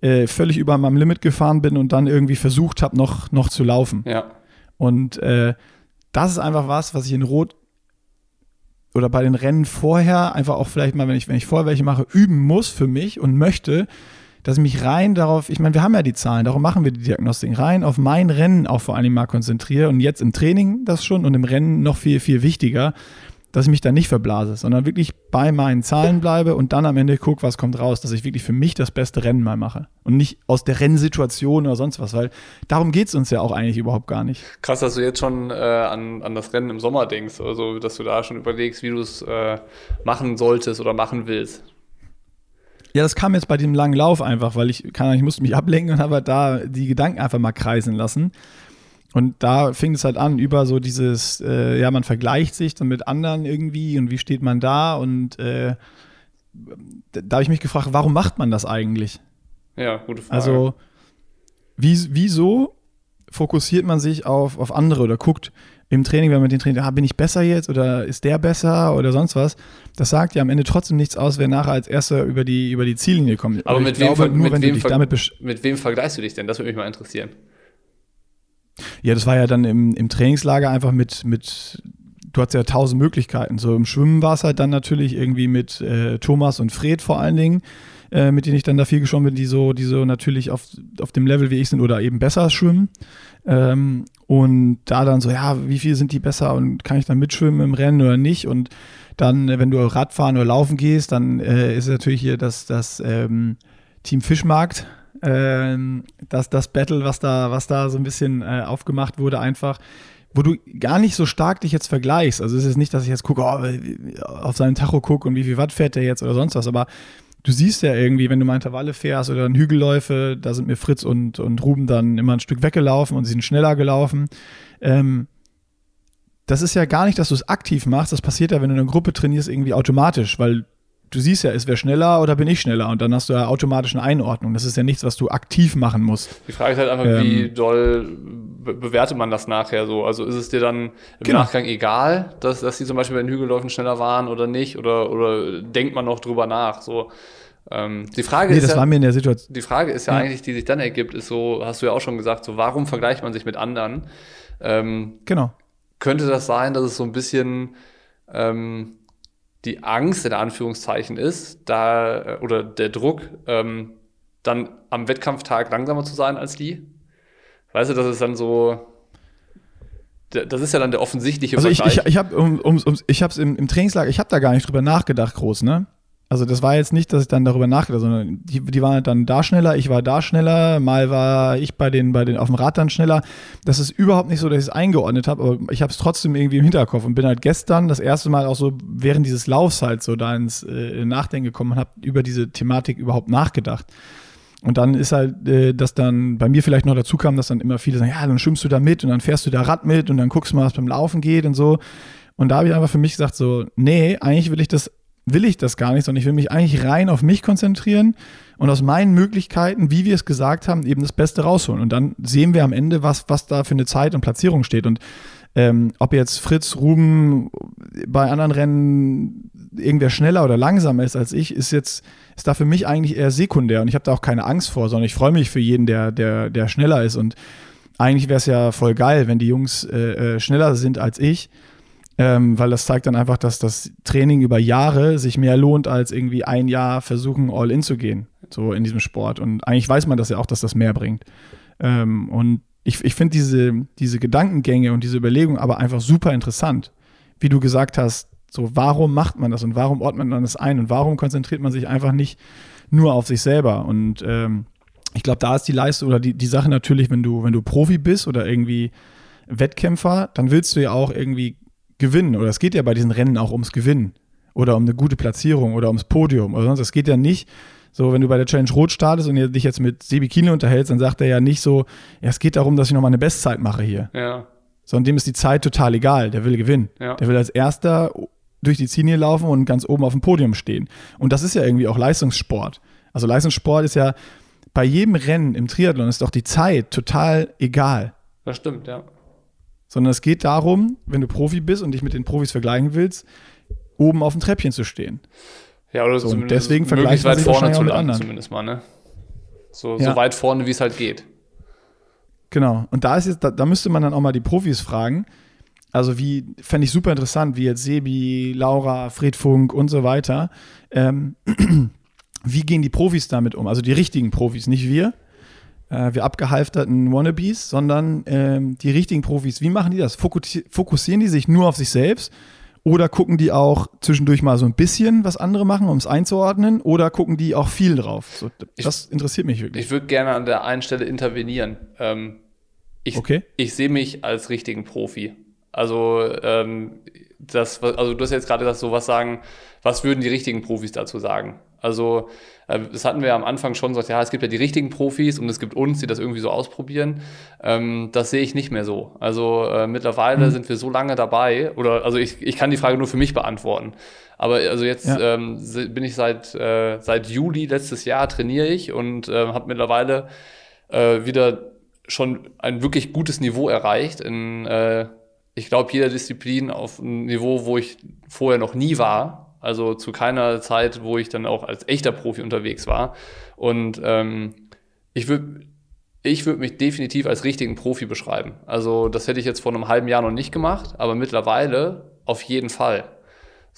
äh, völlig über meinem Limit gefahren bin und dann irgendwie versucht habe, noch, noch zu laufen. Ja. Und äh, das ist einfach was, was ich in Rot oder bei den Rennen vorher einfach auch vielleicht mal, wenn ich, wenn ich vorher welche mache, üben muss für mich und möchte, dass ich mich rein darauf, ich meine, wir haben ja die Zahlen, darum machen wir die Diagnostik, rein auf mein Rennen auch vor allem mal konzentriere und jetzt im Training das schon und im Rennen noch viel, viel wichtiger, dass ich mich da nicht verblase, sondern wirklich bei meinen Zahlen bleibe und dann am Ende gucke, was kommt raus, dass ich wirklich für mich das beste Rennen mal mache und nicht aus der Rennsituation oder sonst was, weil darum geht es uns ja auch eigentlich überhaupt gar nicht. Krass, dass du jetzt schon äh, an, an das Rennen im Sommer denkst, also dass du da schon überlegst, wie du es äh, machen solltest oder machen willst. Ja, das kam jetzt bei dem langen Lauf einfach, weil ich, kann, ich musste mich ablenken und habe da die Gedanken einfach mal kreisen lassen. Und da fing es halt an, über so dieses, äh, ja, man vergleicht sich dann mit anderen irgendwie und wie steht man da und äh, da habe ich mich gefragt, warum macht man das eigentlich? Ja, gute Frage. Also, wie, wieso fokussiert man sich auf, auf andere oder guckt im Training, wenn man den Training, ah, bin ich besser jetzt oder ist der besser oder sonst was? Das sagt ja am Ende trotzdem nichts aus, wer nachher als Erster über die, über die Ziellinie kommt. Aber mit wem, glaube, nur, mit, wem mit wem vergleichst du dich denn? Das würde mich mal interessieren. Ja, das war ja dann im, im Trainingslager einfach mit, mit, du hattest ja tausend Möglichkeiten. So im Schwimmen war es halt dann natürlich irgendwie mit äh, Thomas und Fred vor allen Dingen, äh, mit denen ich dann da viel geschwommen bin, die so, die so natürlich auf, auf dem Level wie ich sind oder eben besser schwimmen. Ähm, und da dann so, ja, wie viel sind die besser und kann ich dann mitschwimmen im Rennen oder nicht? Und dann, wenn du Radfahren oder Laufen gehst, dann äh, ist natürlich hier das, das ähm, Team Fischmarkt ähm, das, das Battle, was da, was da so ein bisschen äh, aufgemacht wurde, einfach, wo du gar nicht so stark dich jetzt vergleichst. Also es ist nicht, dass ich jetzt gucke, oh, auf seinen Tacho gucke und wie viel Watt fährt der jetzt oder sonst was, aber du siehst ja irgendwie, wenn du mal Intervalle fährst oder in Hügelläufe, da sind mir Fritz und, und Ruben dann immer ein Stück weggelaufen und sie sind schneller gelaufen. Ähm, das ist ja gar nicht, dass du es aktiv machst, das passiert ja, wenn du in einer Gruppe trainierst, irgendwie automatisch, weil du siehst ja, ist wer schneller oder bin ich schneller und dann hast du ja automatisch eine Einordnung. Das ist ja nichts, was du aktiv machen musst. Die Frage ist halt einfach, ähm, wie doll be bewertet man das nachher so? Also ist es dir dann im genau. Nachgang egal, dass, dass die zum Beispiel bei den Hügelläufen schneller waren oder nicht? Oder, oder denkt man noch drüber nach? So, ähm, die Frage nee, ist das ja, war mir in der Situation. Die Frage ist ja, ja, eigentlich, die sich dann ergibt, ist so, hast du ja auch schon gesagt, so warum vergleicht man sich mit anderen? Ähm, genau. Könnte das sein, dass es so ein bisschen ähm, die Angst in Anführungszeichen ist, da äh, oder der Druck, ähm, dann am Wettkampftag langsamer zu sein als die? Weißt du, das ist dann so. Das ist ja dann der offensichtliche Also ich, ich, ich habe um, um, um, im, im Trainingslager, ich habe da gar nicht drüber nachgedacht, groß, ne? Also das war jetzt nicht, dass ich dann darüber nachgedacht sondern die, die waren dann da schneller, ich war da schneller, mal war ich bei den, bei den auf dem Rad dann schneller. Das ist überhaupt nicht so, dass ich es eingeordnet habe, aber ich habe es trotzdem irgendwie im Hinterkopf und bin halt gestern das erste Mal auch so während dieses Laufs halt so da ins äh, Nachdenken gekommen und habe über diese Thematik überhaupt nachgedacht. Und dann ist halt, äh, dass dann bei mir vielleicht noch dazu kam, dass dann immer viele sagen, ja, dann schwimmst du da mit und dann fährst du da Rad mit und dann guckst du mal, was beim Laufen geht und so. Und da habe ich einfach für mich gesagt, so, nee, eigentlich will ich das will ich das gar nicht, sondern ich will mich eigentlich rein auf mich konzentrieren und aus meinen Möglichkeiten, wie wir es gesagt haben, eben das Beste rausholen. Und dann sehen wir am Ende, was, was da für eine Zeit und Platzierung steht. Und ähm, ob jetzt Fritz Ruben bei anderen Rennen irgendwer schneller oder langsamer ist als ich, ist jetzt ist da für mich eigentlich eher sekundär und ich habe da auch keine Angst vor, sondern ich freue mich für jeden, der der der schneller ist und eigentlich wäre es ja voll geil, wenn die Jungs äh, äh schneller sind als ich ähm, weil das zeigt dann einfach, dass das Training über Jahre sich mehr lohnt, als irgendwie ein Jahr versuchen, all in zu gehen, so in diesem Sport. Und eigentlich weiß man das ja auch, dass das mehr bringt. Ähm, und ich, ich finde diese, diese Gedankengänge und diese Überlegungen aber einfach super interessant. Wie du gesagt hast, so warum macht man das und warum ordnet man das ein und warum konzentriert man sich einfach nicht nur auf sich selber? Und ähm, ich glaube, da ist die Leistung oder die, die Sache natürlich, wenn du, wenn du Profi bist oder irgendwie Wettkämpfer, dann willst du ja auch irgendwie gewinnen. Oder es geht ja bei diesen Rennen auch ums Gewinnen. Oder um eine gute Platzierung oder ums Podium oder sonst. Es geht ja nicht so, wenn du bei der Challenge Rot startest und dich jetzt mit Sebi Kienle unterhältst, dann sagt er ja nicht so, ja, es geht darum, dass ich nochmal eine Bestzeit mache hier. Ja. Sondern dem ist die Zeit total egal. Der will gewinnen. Ja. Der will als Erster durch die Ziellinie laufen und ganz oben auf dem Podium stehen. Und das ist ja irgendwie auch Leistungssport. Also Leistungssport ist ja bei jedem Rennen im Triathlon ist doch die Zeit total egal. Das stimmt, ja sondern es geht darum, wenn du Profi bist und dich mit den Profis vergleichen willst, oben auf dem Treppchen zu stehen. Ja, oder so, und deswegen vergleicht weit vorne zu landen, zumindest mal, ne? So, ja. so weit vorne, wie es halt geht. Genau. Und da ist jetzt, da, da, müsste man dann auch mal die Profis fragen. Also wie, fände ich super interessant, wie jetzt Sebi, Laura, Fred Funk und so weiter. Ähm, wie gehen die Profis damit um? Also die richtigen Profis, nicht wir, äh, wir abgehalfterten Wannabes, sondern ähm, die richtigen Profis. Wie machen die das? Fokussieren die sich nur auf sich selbst? Oder gucken die auch zwischendurch mal so ein bisschen, was andere machen, um es einzuordnen? Oder gucken die auch viel drauf? So, das ich, interessiert mich wirklich. Ich würde gerne an der einen Stelle intervenieren. Ähm, ich, okay. ich sehe mich als richtigen Profi. Also, ähm, das, also du hast jetzt gerade gesagt, so was sagen, was würden die richtigen Profis dazu sagen? Also, äh, das hatten wir am Anfang schon gesagt, ja, es gibt ja die richtigen Profis und es gibt uns, die das irgendwie so ausprobieren. Ähm, das sehe ich nicht mehr so. Also äh, mittlerweile mhm. sind wir so lange dabei, oder also ich, ich kann die Frage nur für mich beantworten. Aber also jetzt ja. ähm, bin ich seit, äh, seit Juli letztes Jahr trainiere ich und äh, habe mittlerweile äh, wieder schon ein wirklich gutes Niveau erreicht in, ich glaube, jeder Disziplin auf einem Niveau, wo ich vorher noch nie war. Also zu keiner Zeit, wo ich dann auch als echter Profi unterwegs war. Und ähm, ich würde ich würde mich definitiv als richtigen Profi beschreiben. Also das hätte ich jetzt vor einem halben Jahr noch nicht gemacht, aber mittlerweile auf jeden Fall.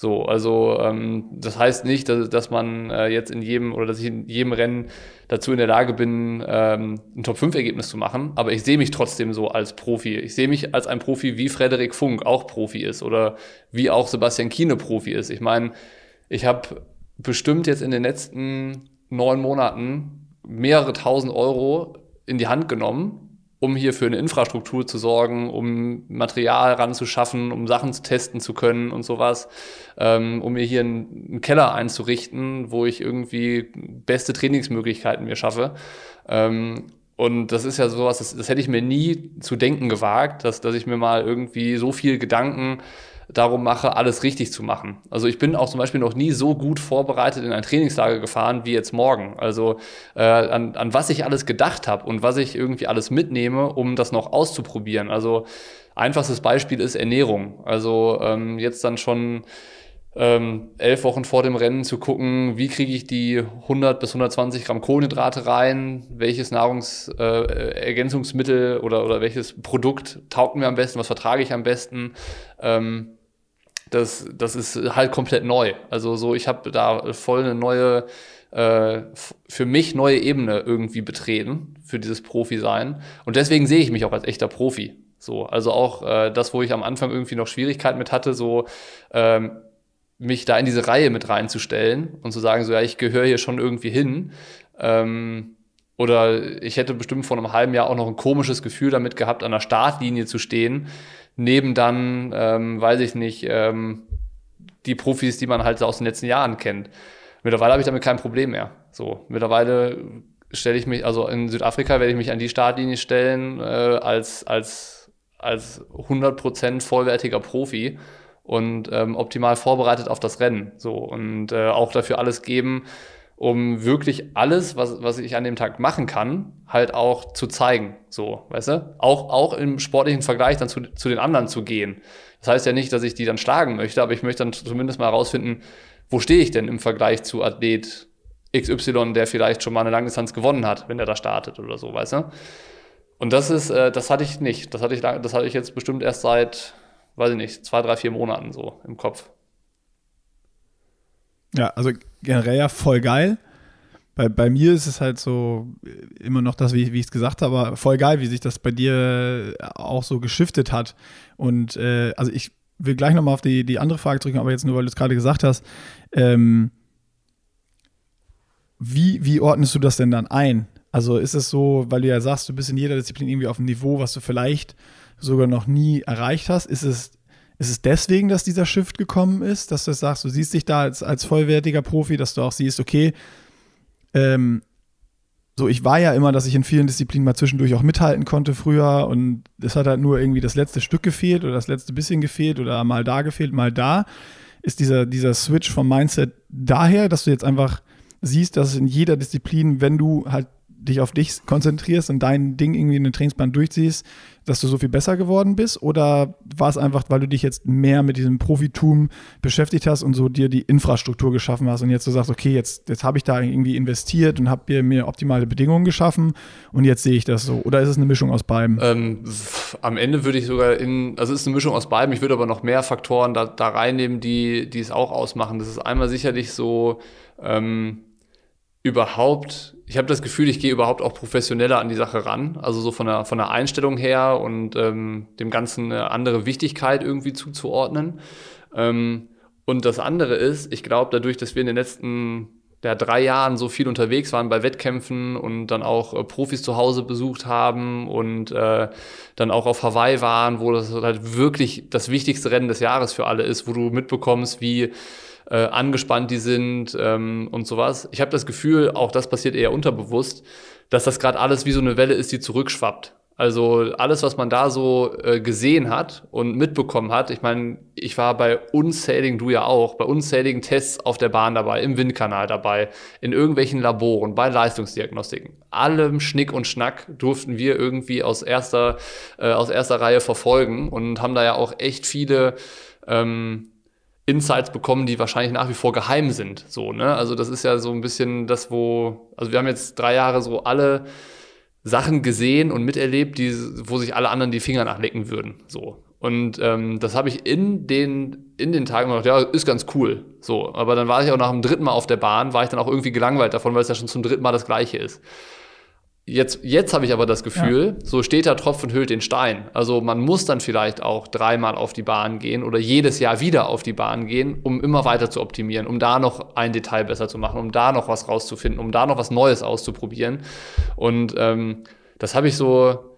So, also ähm, das heißt nicht, dass, dass man äh, jetzt in jedem oder dass ich in jedem Rennen dazu in der Lage bin, ähm, ein Top-5-Ergebnis zu machen, aber ich sehe mich trotzdem so als Profi. Ich sehe mich als ein Profi, wie Frederik Funk auch Profi ist oder wie auch Sebastian Kiene Profi ist. Ich meine, ich habe bestimmt jetzt in den letzten neun Monaten mehrere tausend Euro in die Hand genommen um hier für eine Infrastruktur zu sorgen, um Material ranzuschaffen, um Sachen zu testen zu können und sowas, ähm, um mir hier einen, einen, Keller einzurichten, wo ich irgendwie beste Trainingsmöglichkeiten mir schaffe. Ähm, und das ist ja sowas, das, das hätte ich mir nie zu denken gewagt, dass, dass ich mir mal irgendwie so viel Gedanken darum mache, alles richtig zu machen. Also ich bin auch zum Beispiel noch nie so gut vorbereitet in ein Trainingslager gefahren wie jetzt morgen. Also äh, an, an was ich alles gedacht habe und was ich irgendwie alles mitnehme, um das noch auszuprobieren. Also einfachstes Beispiel ist Ernährung. Also ähm, jetzt dann schon ähm, elf Wochen vor dem Rennen zu gucken, wie kriege ich die 100 bis 120 Gramm Kohlenhydrate rein, welches Nahrungsergänzungsmittel äh, oder, oder welches Produkt taugt mir am besten, was vertrage ich am besten. Ähm, das, das ist halt komplett neu. Also so, ich habe da voll eine neue, äh, für mich neue Ebene irgendwie betreten für dieses Profi-Sein. Und deswegen sehe ich mich auch als echter Profi. So, also auch äh, das, wo ich am Anfang irgendwie noch Schwierigkeiten mit hatte, so ähm, mich da in diese Reihe mit reinzustellen und zu sagen, so ja, ich gehöre hier schon irgendwie hin. Ähm, oder ich hätte bestimmt vor einem halben Jahr auch noch ein komisches Gefühl damit gehabt, an der Startlinie zu stehen, neben dann, ähm, weiß ich nicht, ähm, die Profis, die man halt aus den letzten Jahren kennt. Mittlerweile habe ich damit kein Problem mehr. So, mittlerweile stelle ich mich, also in Südafrika werde ich mich an die Startlinie stellen äh, als, als, als 100% vollwertiger Profi und ähm, optimal vorbereitet auf das Rennen. So und äh, auch dafür alles geben, um wirklich alles, was, was ich an dem Tag machen kann, halt auch zu zeigen. So, weißt du? Auch, auch im sportlichen Vergleich dann zu, zu den anderen zu gehen. Das heißt ja nicht, dass ich die dann schlagen möchte, aber ich möchte dann zumindest mal herausfinden, wo stehe ich denn im Vergleich zu Athlet XY, der vielleicht schon mal eine Langdistanz gewonnen hat, wenn der da startet oder so, weißt du? Und das ist, äh, das hatte ich nicht. Das hatte ich, das hatte ich jetzt bestimmt erst seit, weiß ich nicht, zwei, drei, vier Monaten so im Kopf. Ja, also generell ja voll geil. Bei, bei mir ist es halt so immer noch das, wie, wie ich es gesagt habe, voll geil, wie sich das bei dir auch so geschiftet hat. Und äh, also ich will gleich nochmal auf die, die andere Frage drücken, aber jetzt nur, weil du es gerade gesagt hast. Ähm, wie, wie ordnest du das denn dann ein? Also ist es so, weil du ja sagst, du bist in jeder Disziplin irgendwie auf einem Niveau, was du vielleicht sogar noch nie erreicht hast, ist es ist es deswegen, dass dieser Shift gekommen ist, dass du sagst, du siehst dich da als, als vollwertiger Profi, dass du auch siehst, okay, ähm, so, ich war ja immer, dass ich in vielen Disziplinen mal zwischendurch auch mithalten konnte früher und es hat halt nur irgendwie das letzte Stück gefehlt oder das letzte bisschen gefehlt oder mal da gefehlt, mal da. Ist dieser, dieser Switch vom Mindset daher, dass du jetzt einfach siehst, dass in jeder Disziplin, wenn du halt dich auf dich konzentrierst und dein Ding irgendwie in den Trainingsplan durchziehst, dass du so viel besser geworden bist? Oder war es einfach, weil du dich jetzt mehr mit diesem Profitum beschäftigt hast und so dir die Infrastruktur geschaffen hast und jetzt du sagst, okay, jetzt, jetzt habe ich da irgendwie investiert und habe mir optimale Bedingungen geschaffen und jetzt sehe ich das so? Oder ist es eine Mischung aus beiden? Ähm, am Ende würde ich sogar in, also es ist eine Mischung aus beiden. Ich würde aber noch mehr Faktoren da, da reinnehmen, die, die es auch ausmachen. Das ist einmal sicherlich so, ähm, überhaupt, ich habe das Gefühl, ich gehe überhaupt auch professioneller an die Sache ran, also so von der, von der Einstellung her und ähm, dem Ganzen eine andere Wichtigkeit irgendwie zuzuordnen. Ähm, und das andere ist, ich glaube, dadurch, dass wir in den letzten ja, drei Jahren so viel unterwegs waren bei Wettkämpfen und dann auch äh, Profis zu Hause besucht haben und äh, dann auch auf Hawaii waren, wo das halt wirklich das wichtigste Rennen des Jahres für alle ist, wo du mitbekommst, wie äh, angespannt die sind ähm, und sowas. Ich habe das Gefühl, auch das passiert eher unterbewusst, dass das gerade alles wie so eine Welle ist, die zurückschwappt. Also alles, was man da so äh, gesehen hat und mitbekommen hat, ich meine, ich war bei unzähligen, du ja auch, bei unzähligen Tests auf der Bahn dabei, im Windkanal dabei, in irgendwelchen Laboren, bei Leistungsdiagnostiken. Allem Schnick und Schnack durften wir irgendwie aus erster, äh, aus erster Reihe verfolgen und haben da ja auch echt viele ähm, Insights bekommen, die wahrscheinlich nach wie vor geheim sind. So, ne? Also das ist ja so ein bisschen das, wo, also wir haben jetzt drei Jahre so alle Sachen gesehen und miterlebt, die, wo sich alle anderen die Finger nachlecken würden. So. Und ähm, das habe ich in den, in den Tagen gedacht, ja, ist ganz cool. So, aber dann war ich auch nach dem dritten Mal auf der Bahn, war ich dann auch irgendwie gelangweilt davon, weil es ja schon zum dritten Mal das gleiche ist. Jetzt, jetzt habe ich aber das Gefühl, ja. so steht der Tropfen hüllt den Stein. Also man muss dann vielleicht auch dreimal auf die Bahn gehen oder jedes Jahr wieder auf die Bahn gehen, um immer weiter zu optimieren, um da noch ein Detail besser zu machen, um da noch was rauszufinden, um da noch was Neues auszuprobieren. Und ähm, das habe ich so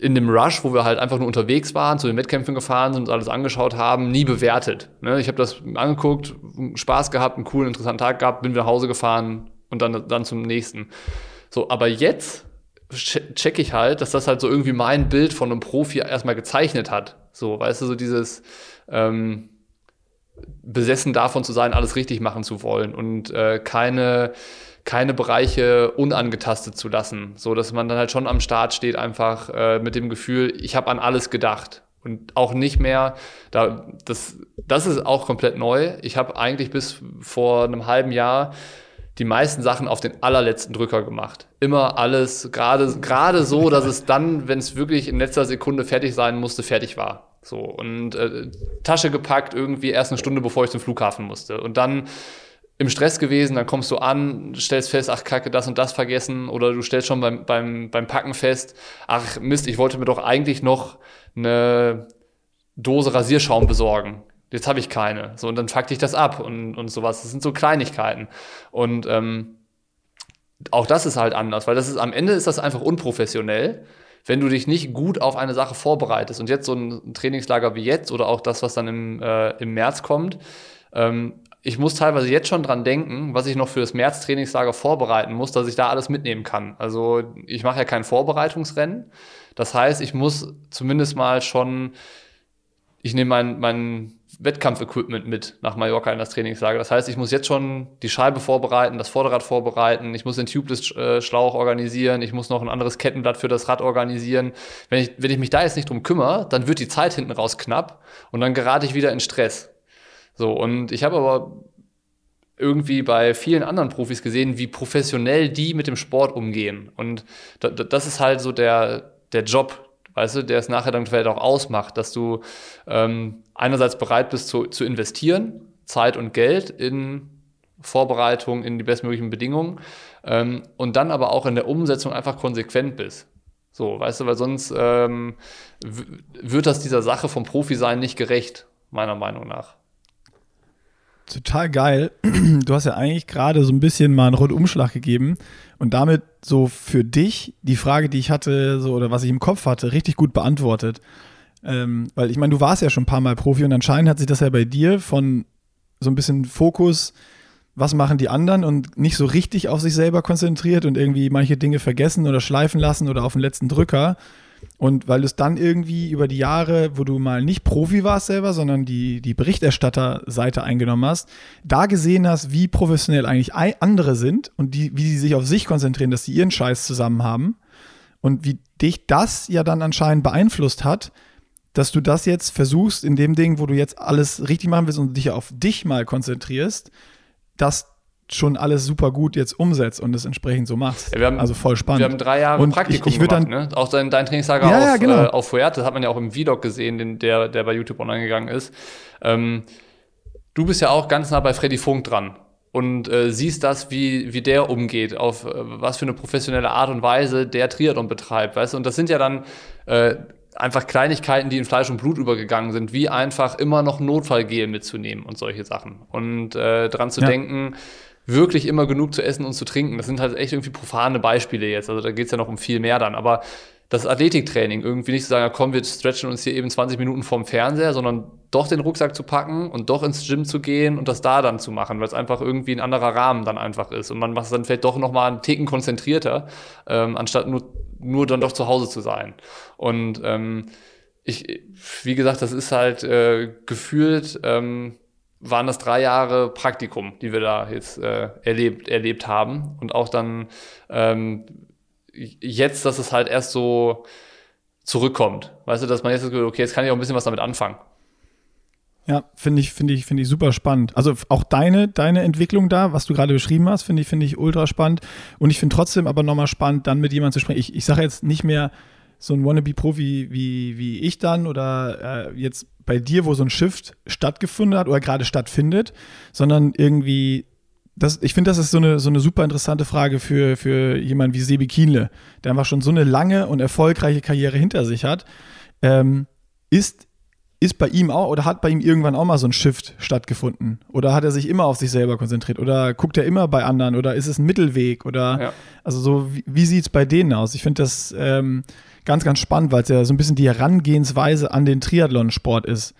in dem Rush, wo wir halt einfach nur unterwegs waren, zu den Wettkämpfen gefahren sind, uns alles angeschaut haben, nie bewertet. Ne? Ich habe das angeguckt, Spaß gehabt, einen coolen, interessanten Tag gehabt, bin wieder nach Hause gefahren und dann, dann zum nächsten. So, aber jetzt check ich halt, dass das halt so irgendwie mein Bild von einem Profi erstmal gezeichnet hat. So, weißt du, so dieses ähm, besessen davon zu sein, alles richtig machen zu wollen und äh, keine keine Bereiche unangetastet zu lassen, so dass man dann halt schon am Start steht, einfach äh, mit dem Gefühl, ich habe an alles gedacht und auch nicht mehr. Da das das ist auch komplett neu. Ich habe eigentlich bis vor einem halben Jahr die meisten Sachen auf den allerletzten Drücker gemacht. Immer alles gerade gerade so, dass es dann, wenn es wirklich in letzter Sekunde fertig sein musste, fertig war. So und äh, Tasche gepackt irgendwie erst eine Stunde bevor ich zum Flughafen musste und dann im Stress gewesen, dann kommst du an, stellst fest, ach Kacke, das und das vergessen oder du stellst schon beim, beim, beim Packen fest, ach Mist, ich wollte mir doch eigentlich noch eine Dose Rasierschaum besorgen. Jetzt habe ich keine. So, und dann fuck dich das ab und, und sowas. Das sind so Kleinigkeiten. Und ähm, auch das ist halt anders, weil das ist am Ende ist das einfach unprofessionell, wenn du dich nicht gut auf eine Sache vorbereitest. Und jetzt so ein Trainingslager wie jetzt oder auch das, was dann im, äh, im März kommt, ähm, ich muss teilweise jetzt schon dran denken, was ich noch für das März-Trainingslager vorbereiten muss, dass ich da alles mitnehmen kann. Also ich mache ja kein Vorbereitungsrennen. Das heißt, ich muss zumindest mal schon, ich nehme mein, mein Wettkampfequipment mit nach Mallorca in das Trainingslager. Das heißt, ich muss jetzt schon die Scheibe vorbereiten, das Vorderrad vorbereiten, ich muss den Tubeless-Schlauch organisieren, ich muss noch ein anderes Kettenblatt für das Rad organisieren. Wenn ich, wenn ich mich da jetzt nicht drum kümmere, dann wird die Zeit hinten raus knapp und dann gerate ich wieder in Stress. So, und ich habe aber irgendwie bei vielen anderen Profis gesehen, wie professionell die mit dem Sport umgehen. Und das ist halt so der, der Job, weißt du, der es nachher dann vielleicht auch ausmacht, dass du ähm, einerseits bereit bist zu, zu investieren, Zeit und Geld in Vorbereitung, in die bestmöglichen Bedingungen ähm, und dann aber auch in der Umsetzung einfach konsequent bist. So, weißt du, weil sonst ähm, wird das dieser Sache vom Profi-Sein nicht gerecht, meiner Meinung nach total geil. Du hast ja eigentlich gerade so ein bisschen mal einen Rundumschlag gegeben und damit so für dich die Frage, die ich hatte, so oder was ich im Kopf hatte, richtig gut beantwortet. Ähm, weil ich meine, du warst ja schon ein paar Mal Profi und anscheinend hat sich das ja bei dir von so ein bisschen Fokus, was machen die anderen und nicht so richtig auf sich selber konzentriert und irgendwie manche Dinge vergessen oder schleifen lassen oder auf den letzten Drücker und weil du es dann irgendwie über die Jahre, wo du mal nicht Profi warst selber, sondern die, die Berichterstatterseite eingenommen hast, da gesehen hast, wie professionell eigentlich andere sind und die, wie sie sich auf sich konzentrieren, dass sie ihren Scheiß zusammen haben. Und wie dich das ja dann anscheinend beeinflusst hat, dass du das jetzt versuchst, in dem Ding, wo du jetzt alles richtig machen willst und dich auf dich mal konzentrierst, dass schon alles super gut jetzt umsetzt und es entsprechend so machst. Ja, haben, also voll spannend. Wir haben drei Jahre und Praktikum ich, ich gemacht, dann, ne? Auch dein, dein Trainingslager ja, auf, ja, genau. äh, auf Fuerte, das hat man ja auch im Vlog gesehen, den, der, der bei YouTube online gegangen ist. Ähm, du bist ja auch ganz nah bei Freddy Funk dran und äh, siehst das, wie, wie der umgeht, auf äh, was für eine professionelle Art und Weise der Triathlon betreibt, weißt du? Und das sind ja dann äh, einfach Kleinigkeiten, die in Fleisch und Blut übergegangen sind, wie einfach immer noch Notfallgel mitzunehmen und solche Sachen. Und äh, dran zu ja. denken, wirklich immer genug zu essen und zu trinken. Das sind halt echt irgendwie profane Beispiele jetzt. Also da geht es ja noch um viel mehr dann. Aber das Athletiktraining, irgendwie nicht zu sagen, komm, wir stretchen uns hier eben 20 Minuten vorm Fernseher, sondern doch den Rucksack zu packen und doch ins Gym zu gehen und das da dann zu machen, weil es einfach irgendwie ein anderer Rahmen dann einfach ist. Und man macht es dann vielleicht doch nochmal einen Ticken konzentrierter, ähm, anstatt nur, nur dann doch zu Hause zu sein. Und ähm, ich, wie gesagt, das ist halt äh, gefühlt, ähm, waren das drei Jahre Praktikum, die wir da jetzt äh, erlebt, erlebt haben. Und auch dann ähm, jetzt, dass es halt erst so zurückkommt. Weißt du, dass man jetzt okay, jetzt kann ich auch ein bisschen was damit anfangen. Ja, finde ich, finde ich, finde ich super spannend. Also auch deine, deine Entwicklung da, was du gerade beschrieben hast, finde ich, finde ich ultra spannend. Und ich finde trotzdem aber nochmal spannend, dann mit jemandem zu sprechen. Ich, ich sage jetzt nicht mehr so ein Wannabe-Profi wie, wie ich dann oder äh, jetzt bei dir, wo so ein Shift stattgefunden hat oder gerade stattfindet, sondern irgendwie, das, ich finde, das ist so eine, so eine super interessante Frage für, für jemanden wie Sebi Kienle, der einfach schon so eine lange und erfolgreiche Karriere hinter sich hat. Ähm, ist ist bei ihm auch oder hat bei ihm irgendwann auch mal so ein Shift stattgefunden? Oder hat er sich immer auf sich selber konzentriert? Oder guckt er immer bei anderen? Oder ist es ein Mittelweg? Oder ja. also so, wie, wie sieht es bei denen aus? Ich finde das ähm, ganz, ganz spannend, weil es ja so ein bisschen die Herangehensweise an den Triathlon-Sport ist.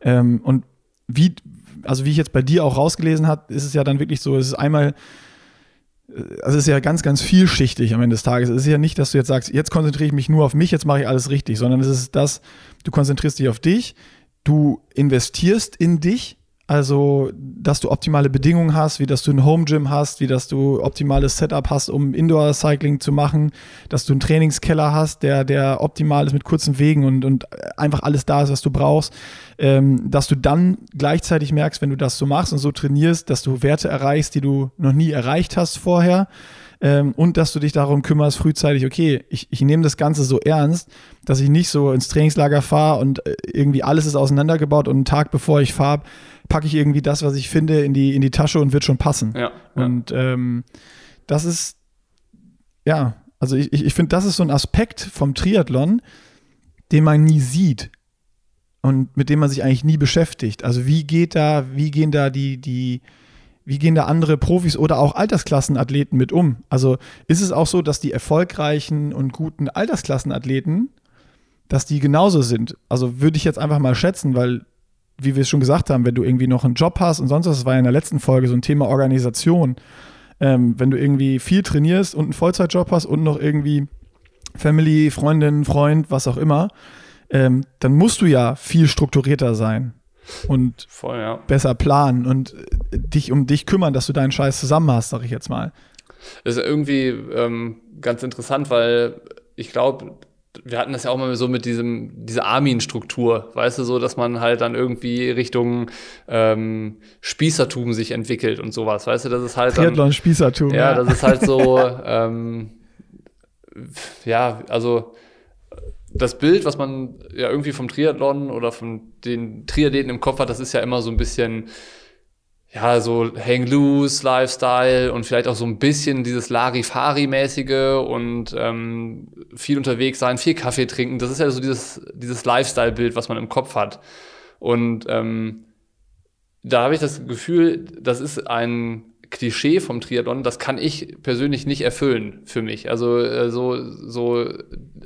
Ähm, und wie, also wie ich jetzt bei dir auch rausgelesen habe, ist es ja dann wirklich so, es ist einmal also es ist ja ganz, ganz vielschichtig am Ende des Tages. Es ist ja nicht, dass du jetzt sagst, jetzt konzentriere ich mich nur auf mich, jetzt mache ich alles richtig, sondern es ist das, du konzentrierst dich auf dich, du investierst in dich, also dass du optimale Bedingungen hast, wie dass du ein Home Gym hast, wie dass du optimales Setup hast, um Indoor Cycling zu machen, dass du einen Trainingskeller hast, der, der optimal ist mit kurzen Wegen und, und einfach alles da ist, was du brauchst ähm, dass du dann gleichzeitig merkst, wenn du das so machst und so trainierst, dass du Werte erreichst, die du noch nie erreicht hast vorher. Ähm, und dass du dich darum kümmerst, frühzeitig, okay, ich, ich nehme das Ganze so ernst, dass ich nicht so ins Trainingslager fahre und äh, irgendwie alles ist auseinandergebaut und einen Tag bevor ich fahre, packe ich irgendwie das, was ich finde, in die, in die Tasche und wird schon passen. Ja, ja. Und ähm, das ist, ja, also ich, ich finde, das ist so ein Aspekt vom Triathlon, den man nie sieht und mit dem man sich eigentlich nie beschäftigt. Also wie geht da, wie gehen da die, die, wie gehen da andere Profis oder auch Altersklassenathleten mit um? Also ist es auch so, dass die erfolgreichen und guten Altersklassenathleten, dass die genauso sind? Also würde ich jetzt einfach mal schätzen, weil, wie wir es schon gesagt haben, wenn du irgendwie noch einen Job hast und sonst was, das war ja in der letzten Folge so ein Thema Organisation. Ähm, wenn du irgendwie viel trainierst und einen Vollzeitjob hast und noch irgendwie Family, Freundin, Freund, was auch immer, ähm, dann musst du ja viel strukturierter sein und Voll, ja. besser planen und dich um dich kümmern, dass du deinen Scheiß zusammen hast, sag ich jetzt mal. Das ist irgendwie ähm, ganz interessant, weil ich glaube, wir hatten das ja auch mal so mit diesem, dieser Armin-Struktur, weißt du, so, dass man halt dann irgendwie Richtung ähm, Spießertum sich entwickelt und sowas, weißt du, das ist halt. Triathlon, Spießertum. Ja, ja, das ist halt so, ähm, ja, also das Bild, was man ja irgendwie vom Triathlon oder von den Triathleten im Kopf hat, das ist ja immer so ein bisschen, ja, so hang loose Lifestyle und vielleicht auch so ein bisschen dieses Larifari-mäßige und ähm, viel unterwegs sein, viel Kaffee trinken. Das ist ja so dieses, dieses Lifestyle-Bild, was man im Kopf hat. Und ähm, da habe ich das Gefühl, das ist ein Klischee vom Triathlon, das kann ich persönlich nicht erfüllen für mich. Also äh, so, so,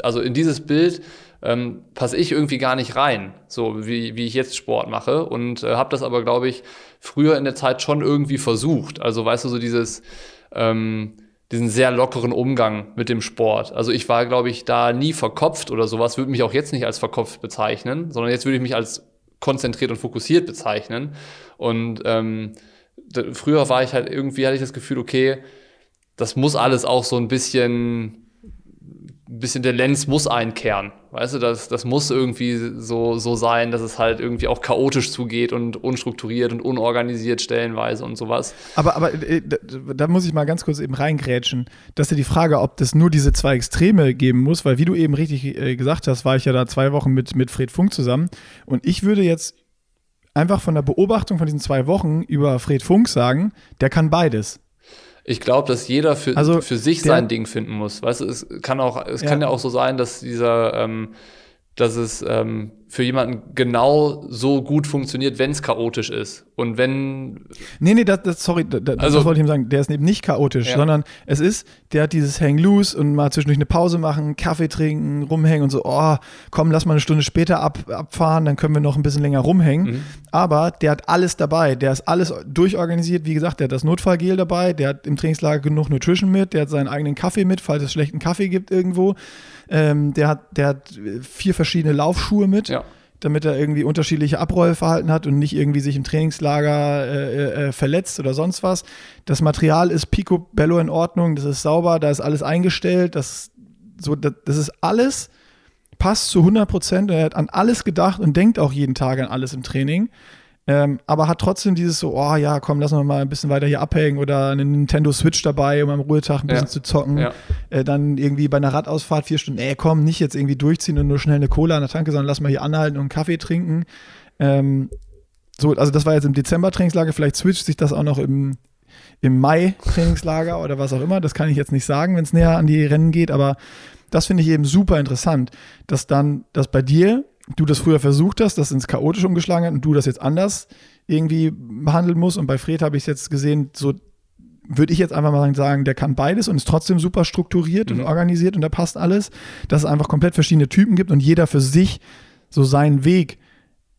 also in dieses Bild ähm, passe ich irgendwie gar nicht rein, so wie, wie ich jetzt Sport mache und äh, habe das aber, glaube ich, früher in der Zeit schon irgendwie versucht. Also weißt du, so dieses, ähm, diesen sehr lockeren Umgang mit dem Sport. Also ich war, glaube ich, da nie verkopft oder sowas, würde mich auch jetzt nicht als verkopft bezeichnen, sondern jetzt würde ich mich als konzentriert und fokussiert bezeichnen. Und ähm, früher war ich halt irgendwie, hatte ich das Gefühl, okay, das muss alles auch so ein bisschen, bisschen der Lenz muss einkehren. Weißt du, das, das muss irgendwie so, so sein, dass es halt irgendwie auch chaotisch zugeht und unstrukturiert und unorganisiert stellenweise und sowas. Aber, aber äh, da muss ich mal ganz kurz eben reingrätschen. Das ist ja die Frage, ob das nur diese zwei Extreme geben muss, weil wie du eben richtig äh, gesagt hast, war ich ja da zwei Wochen mit, mit Fred Funk zusammen und ich würde jetzt einfach von der Beobachtung von diesen zwei Wochen über Fred Funk sagen, der kann beides. Ich glaube, dass jeder für, also, für sich sein Ding finden muss. Weißt du, es kann auch, es ja. kann ja auch so sein, dass dieser, ähm, dass es ähm, für jemanden genau so gut funktioniert, wenn es chaotisch ist. Und wenn. Nee, nee, das, das sorry, das, also, das wollte ich ihm sagen. Der ist eben nicht chaotisch, ja. sondern es ist, der hat dieses Hang Loose und mal zwischendurch eine Pause machen, Kaffee trinken, rumhängen und so, oh, komm, lass mal eine Stunde später ab, abfahren, dann können wir noch ein bisschen länger rumhängen. Mhm. Aber der hat alles dabei. Der ist alles durchorganisiert. Wie gesagt, der hat das Notfallgel dabei, der hat im Trainingslager genug Nutrition mit, der hat seinen eigenen Kaffee mit, falls es schlechten Kaffee gibt irgendwo. Ähm, der, hat, der hat vier verschiedene Laufschuhe mit. Ja damit er irgendwie unterschiedliche Abrollverhalten hat und nicht irgendwie sich im Trainingslager äh, äh, verletzt oder sonst was. Das Material ist picobello in Ordnung, das ist sauber, da ist alles eingestellt, das, so, das, das ist alles, passt zu 100 Prozent. Er hat an alles gedacht und denkt auch jeden Tag an alles im Training. Ähm, aber hat trotzdem dieses so, oh ja, komm, lass uns mal ein bisschen weiter hier abhängen oder eine Nintendo Switch dabei, um am Ruhetag ein bisschen ja. zu zocken. Ja. Äh, dann irgendwie bei einer Radausfahrt vier Stunden, ey, komm, nicht jetzt irgendwie durchziehen und nur schnell eine Cola an der Tanke, sondern lass mal hier anhalten und einen Kaffee trinken. Ähm, so, also das war jetzt im Dezember-Trainingslager, vielleicht switcht sich das auch noch im, im Mai-Trainingslager oder was auch immer. Das kann ich jetzt nicht sagen, wenn es näher an die Rennen geht, aber das finde ich eben super interessant, dass dann, dass bei dir du das früher versucht hast, das ins Chaotisch umgeschlagen hat und du das jetzt anders irgendwie behandeln musst. Und bei Fred habe ich jetzt gesehen, so würde ich jetzt einfach mal sagen, der kann beides und ist trotzdem super strukturiert mhm. und organisiert und da passt alles. Dass es einfach komplett verschiedene Typen gibt und jeder für sich so seinen Weg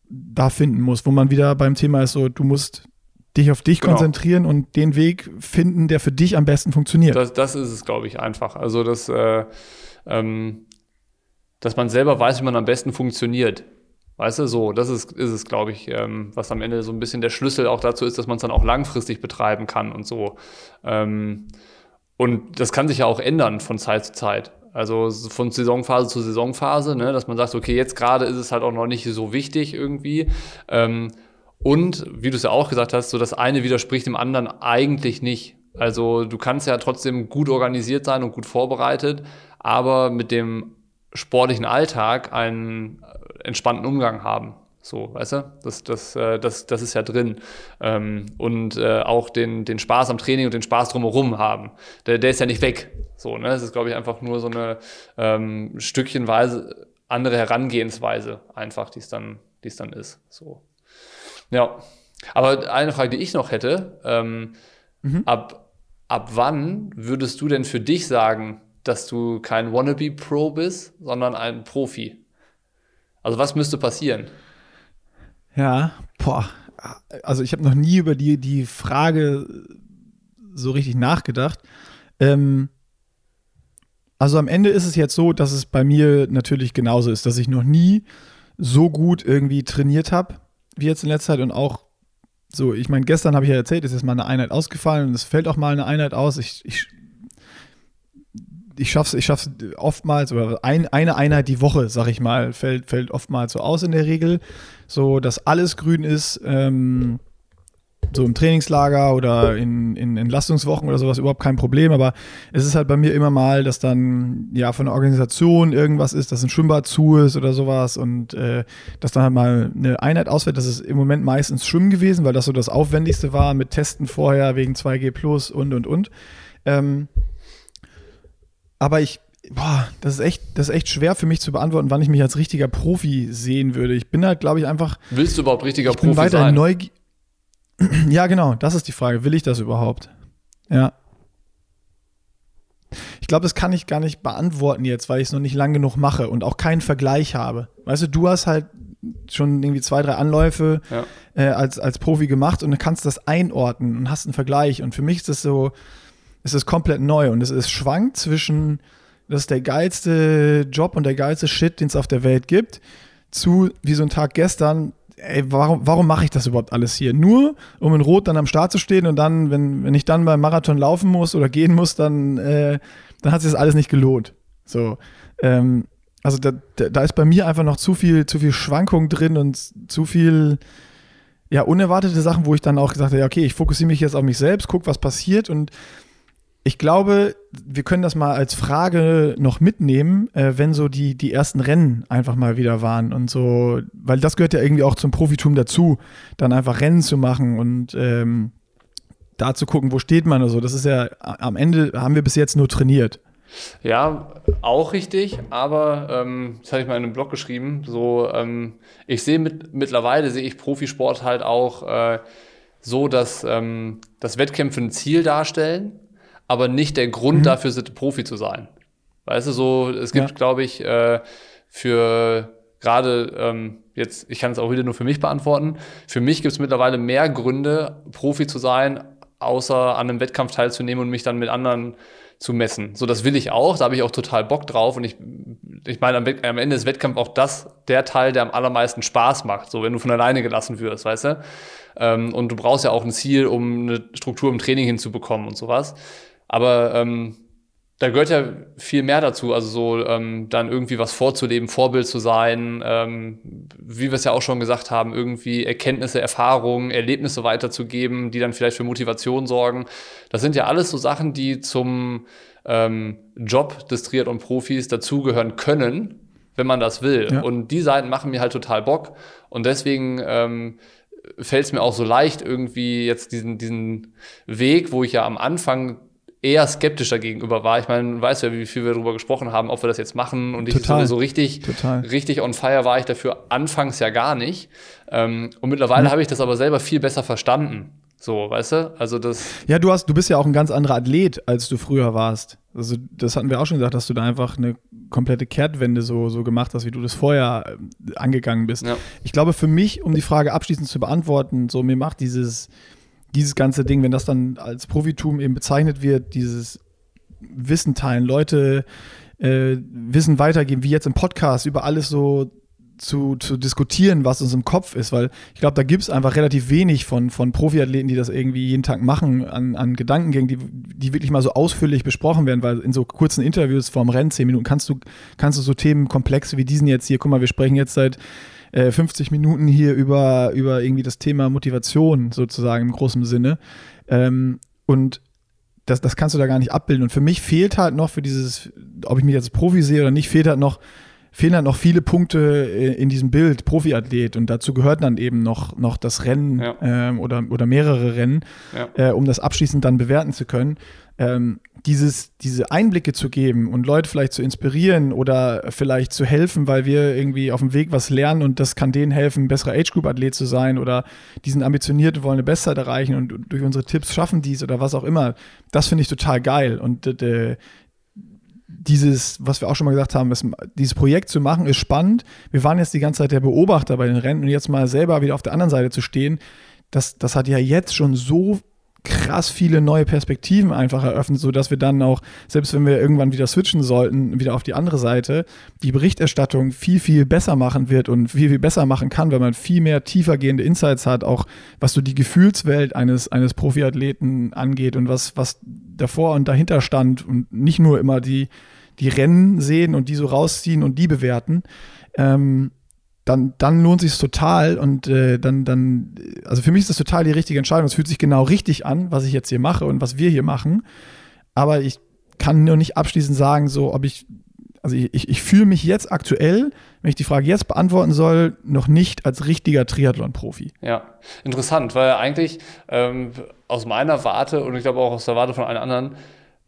da finden muss, wo man wieder beim Thema ist, so du musst dich auf dich genau. konzentrieren und den Weg finden, der für dich am besten funktioniert. Das, das ist es, glaube ich, einfach. Also, dass, äh, ähm, dass man selber weiß, wie man am besten funktioniert. Weißt du, so, das ist, ist es, glaube ich, ähm, was am Ende so ein bisschen der Schlüssel auch dazu ist, dass man es dann auch langfristig betreiben kann und so. Ähm, und das kann sich ja auch ändern von Zeit zu Zeit. Also von Saisonphase zu Saisonphase, ne, dass man sagt, okay, jetzt gerade ist es halt auch noch nicht so wichtig irgendwie. Ähm, und wie du es ja auch gesagt hast, so das eine widerspricht dem anderen eigentlich nicht. Also du kannst ja trotzdem gut organisiert sein und gut vorbereitet, aber mit dem sportlichen Alltag einen entspannten Umgang haben. So, weißt du? Das, das, äh, das, das ist ja drin. Ähm, und äh, auch den, den Spaß am Training und den Spaß drumherum haben. Der, der ist ja nicht weg. So, ne? Das ist, glaube ich, einfach nur so eine ähm, stückchenweise andere Herangehensweise, einfach, die es dann, die es dann ist. So. Ja. Aber eine Frage, die ich noch hätte, ähm, mhm. ab, ab wann würdest du denn für dich sagen, dass du kein Wannabe-Pro bist, sondern ein Profi? Also was müsste passieren? Ja, boah. Also ich habe noch nie über die, die Frage so richtig nachgedacht. Ähm, also am Ende ist es jetzt so, dass es bei mir natürlich genauso ist, dass ich noch nie so gut irgendwie trainiert habe, wie jetzt in letzter Zeit und auch so, ich meine, gestern habe ich ja erzählt, es ist mal eine Einheit ausgefallen und es fällt auch mal eine Einheit aus. Ich, ich ich schaff's, ich schaff's oftmals, oder ein, eine Einheit die Woche, sag ich mal, fällt, fällt oftmals so aus in der Regel. So, dass alles grün ist, ähm, so im Trainingslager oder in, in Entlastungswochen oder sowas überhaupt kein Problem. Aber es ist halt bei mir immer mal, dass dann ja von der Organisation irgendwas ist, dass ein Schwimmbad zu ist oder sowas und äh, dass dann halt mal eine Einheit ausfällt. Das ist im Moment meistens Schwimmen gewesen, weil das so das Aufwendigste war mit Testen vorher wegen 2G Plus und und und. Ähm, aber ich, boah, das ist echt, das ist echt schwer für mich zu beantworten, wann ich mich als richtiger Profi sehen würde. Ich bin halt, glaube ich, einfach. Willst du überhaupt richtiger ich bin Profi weiterhin sein? Neugierig. ja, genau, das ist die Frage. Will ich das überhaupt? Ja. Ich glaube, das kann ich gar nicht beantworten jetzt, weil ich es noch nicht lang genug mache und auch keinen Vergleich habe. Weißt du, du hast halt schon irgendwie zwei, drei Anläufe ja. äh, als, als Profi gemacht und du kannst das einordnen und hast einen Vergleich. Und für mich ist das so, es ist komplett neu und es ist schwankt zwischen, das ist der geilste Job und der geilste Shit, den es auf der Welt gibt, zu wie so ein Tag gestern, ey, warum, warum mache ich das überhaupt alles hier? Nur, um in Rot dann am Start zu stehen und dann, wenn, wenn ich dann beim Marathon laufen muss oder gehen muss, dann, äh, dann hat sich das alles nicht gelohnt. So, ähm, also da, da ist bei mir einfach noch zu viel, zu viel Schwankung drin und zu viel, ja, unerwartete Sachen, wo ich dann auch gesagt habe, ja, okay, ich fokussiere mich jetzt auf mich selbst, guck, was passiert und ich glaube, wir können das mal als Frage noch mitnehmen, äh, wenn so die, die ersten Rennen einfach mal wieder waren und so, weil das gehört ja irgendwie auch zum Profitum dazu, dann einfach Rennen zu machen und ähm, da zu gucken, wo steht man oder so. Das ist ja, am Ende haben wir bis jetzt nur trainiert. Ja, auch richtig, aber ähm, das habe ich mal in einem Blog geschrieben. So, ähm, ich sehe mit, mittlerweile sehe ich Profisport halt auch äh, so, dass, ähm, dass Wettkämpfe ein Ziel darstellen aber nicht der Grund mhm. dafür sind, Profi zu sein. Weißt du, so, es gibt, ja. glaube ich, äh, für gerade ähm, jetzt, ich kann es auch wieder nur für mich beantworten, für mich gibt es mittlerweile mehr Gründe, Profi zu sein, außer an einem Wettkampf teilzunehmen und mich dann mit anderen zu messen. So, das will ich auch, da habe ich auch total Bock drauf und ich, ich meine, am, am Ende ist Wettkampf auch das, der Teil, der am allermeisten Spaß macht, so wenn du von alleine gelassen wirst, weißt du? Ähm, und du brauchst ja auch ein Ziel, um eine Struktur im Training hinzubekommen und sowas. Aber ähm, da gehört ja viel mehr dazu, also so ähm, dann irgendwie was vorzuleben, Vorbild zu sein, ähm, wie wir es ja auch schon gesagt haben, irgendwie Erkenntnisse, Erfahrungen, Erlebnisse weiterzugeben, die dann vielleicht für Motivation sorgen. Das sind ja alles so Sachen, die zum ähm, Job des Triathlon-Profis dazugehören können, wenn man das will. Ja. Und die Seiten machen mir halt total Bock. Und deswegen ähm, fällt es mir auch so leicht, irgendwie jetzt diesen, diesen Weg, wo ich ja am Anfang eher skeptischer gegenüber war. Ich meine, du weißt ja, wie viel wir darüber gesprochen haben, ob wir das jetzt machen. Und ich Total. so, richtig, Total. richtig on fire war ich dafür anfangs ja gar nicht. Ähm, und mittlerweile habe ich das aber selber viel besser verstanden. So, weißt du? Also das. Ja, du hast, du bist ja auch ein ganz anderer Athlet, als du früher warst. Also, das hatten wir auch schon gesagt, dass du da einfach eine komplette Kehrtwende so, so gemacht hast, wie du das vorher äh, angegangen bist. Ja. Ich glaube, für mich, um die Frage abschließend zu beantworten, so mir macht dieses, dieses ganze Ding, wenn das dann als Profitum eben bezeichnet wird, dieses Wissen teilen, Leute äh, Wissen weitergeben, wie jetzt im Podcast, über alles so zu, zu diskutieren, was uns im Kopf ist, weil ich glaube, da gibt es einfach relativ wenig von, von Profiathleten, die das irgendwie jeden Tag machen, an, an Gedankengängen, die, die wirklich mal so ausführlich besprochen werden, weil in so kurzen Interviews vorm Rennen, 10 Minuten, kannst du, kannst du so Themenkomplexe wie diesen jetzt hier, guck mal, wir sprechen jetzt seit äh, 50 Minuten hier über, über irgendwie das Thema Motivation sozusagen im großen Sinne. Ähm, und das, das kannst du da gar nicht abbilden. Und für mich fehlt halt noch für dieses, ob ich mich jetzt als Profi sehe oder nicht, fehlt halt noch fehlen halt noch viele Punkte äh, in diesem Bild, Profiathlet. Und dazu gehört dann eben noch, noch das Rennen Ja. ähm, oder, oder mehrere Rennen, Ja. äh, um das abschließend dann bewerten zu können. Ähm, dieses, diese Einblicke zu geben und Leute vielleicht zu inspirieren oder vielleicht zu helfen, weil wir irgendwie auf dem Weg was lernen und das kann denen helfen, ein besserer Age-Group-Athlet zu sein oder die sind ambitioniert und wollen eine Bestzeit erreichen und durch unsere Tipps schaffen dies oder was auch immer. Das finde ich total geil. Und äh, dieses, was wir auch schon mal gesagt haben, das, dieses Projekt zu machen, ist spannend. Wir waren jetzt die ganze Zeit der Beobachter bei den Rennen und jetzt mal selber wieder auf der anderen Seite zu stehen, das, das hat ja jetzt schon so krass viele neue Perspektiven einfach eröffnet, sodass wir dann auch, selbst wenn wir irgendwann wieder switchen sollten, wieder auf die andere Seite, die Berichterstattung viel, viel besser machen wird und viel, viel besser machen kann, weil man viel mehr tiefergehende Insights hat, auch was so die Gefühlswelt eines, eines Profiathleten angeht und was, was davor und dahinter stand und nicht nur immer die, die Rennen sehen und die so rausziehen und die bewerten. Ähm, dann, dann lohnt sich total und äh, dann, dann, also für mich ist das total die richtige Entscheidung. Es fühlt sich genau richtig an, was ich jetzt hier mache und was wir hier machen. Aber ich kann nur nicht abschließend sagen, so ob ich, also ich, ich, ich fühle mich jetzt aktuell, wenn ich die Frage jetzt beantworten soll, noch nicht als richtiger Triathlon-Profi. Ja, interessant, weil eigentlich ähm, aus meiner Warte und ich glaube auch aus der Warte von allen anderen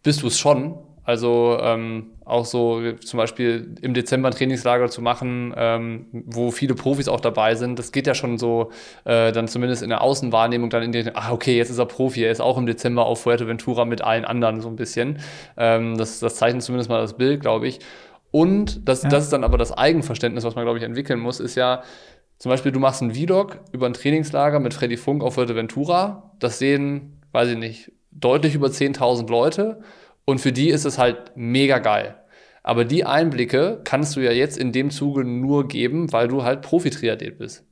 bist du es schon. Also ähm, auch so zum Beispiel im Dezember ein Trainingslager zu machen, ähm, wo viele Profis auch dabei sind. Das geht ja schon so äh, dann zumindest in der Außenwahrnehmung dann in den, ah okay, jetzt ist er Profi, er ist auch im Dezember auf Fuerteventura mit allen anderen so ein bisschen. Ähm, das, das zeichnet zumindest mal das Bild, glaube ich. Und das, Ja. das ist dann aber das Eigenverständnis, was man, glaube ich, entwickeln muss, ist ja, zum Beispiel, du machst einen Vlog über ein Trainingslager mit Freddy Funk auf Fuerteventura. Das sehen, weiß ich nicht, deutlich über 10.000 Leute. Und für die ist es halt mega geil. Aber die Einblicke kannst du ja jetzt in dem Zuge nur geben, weil du halt Profi-Triathlet bist.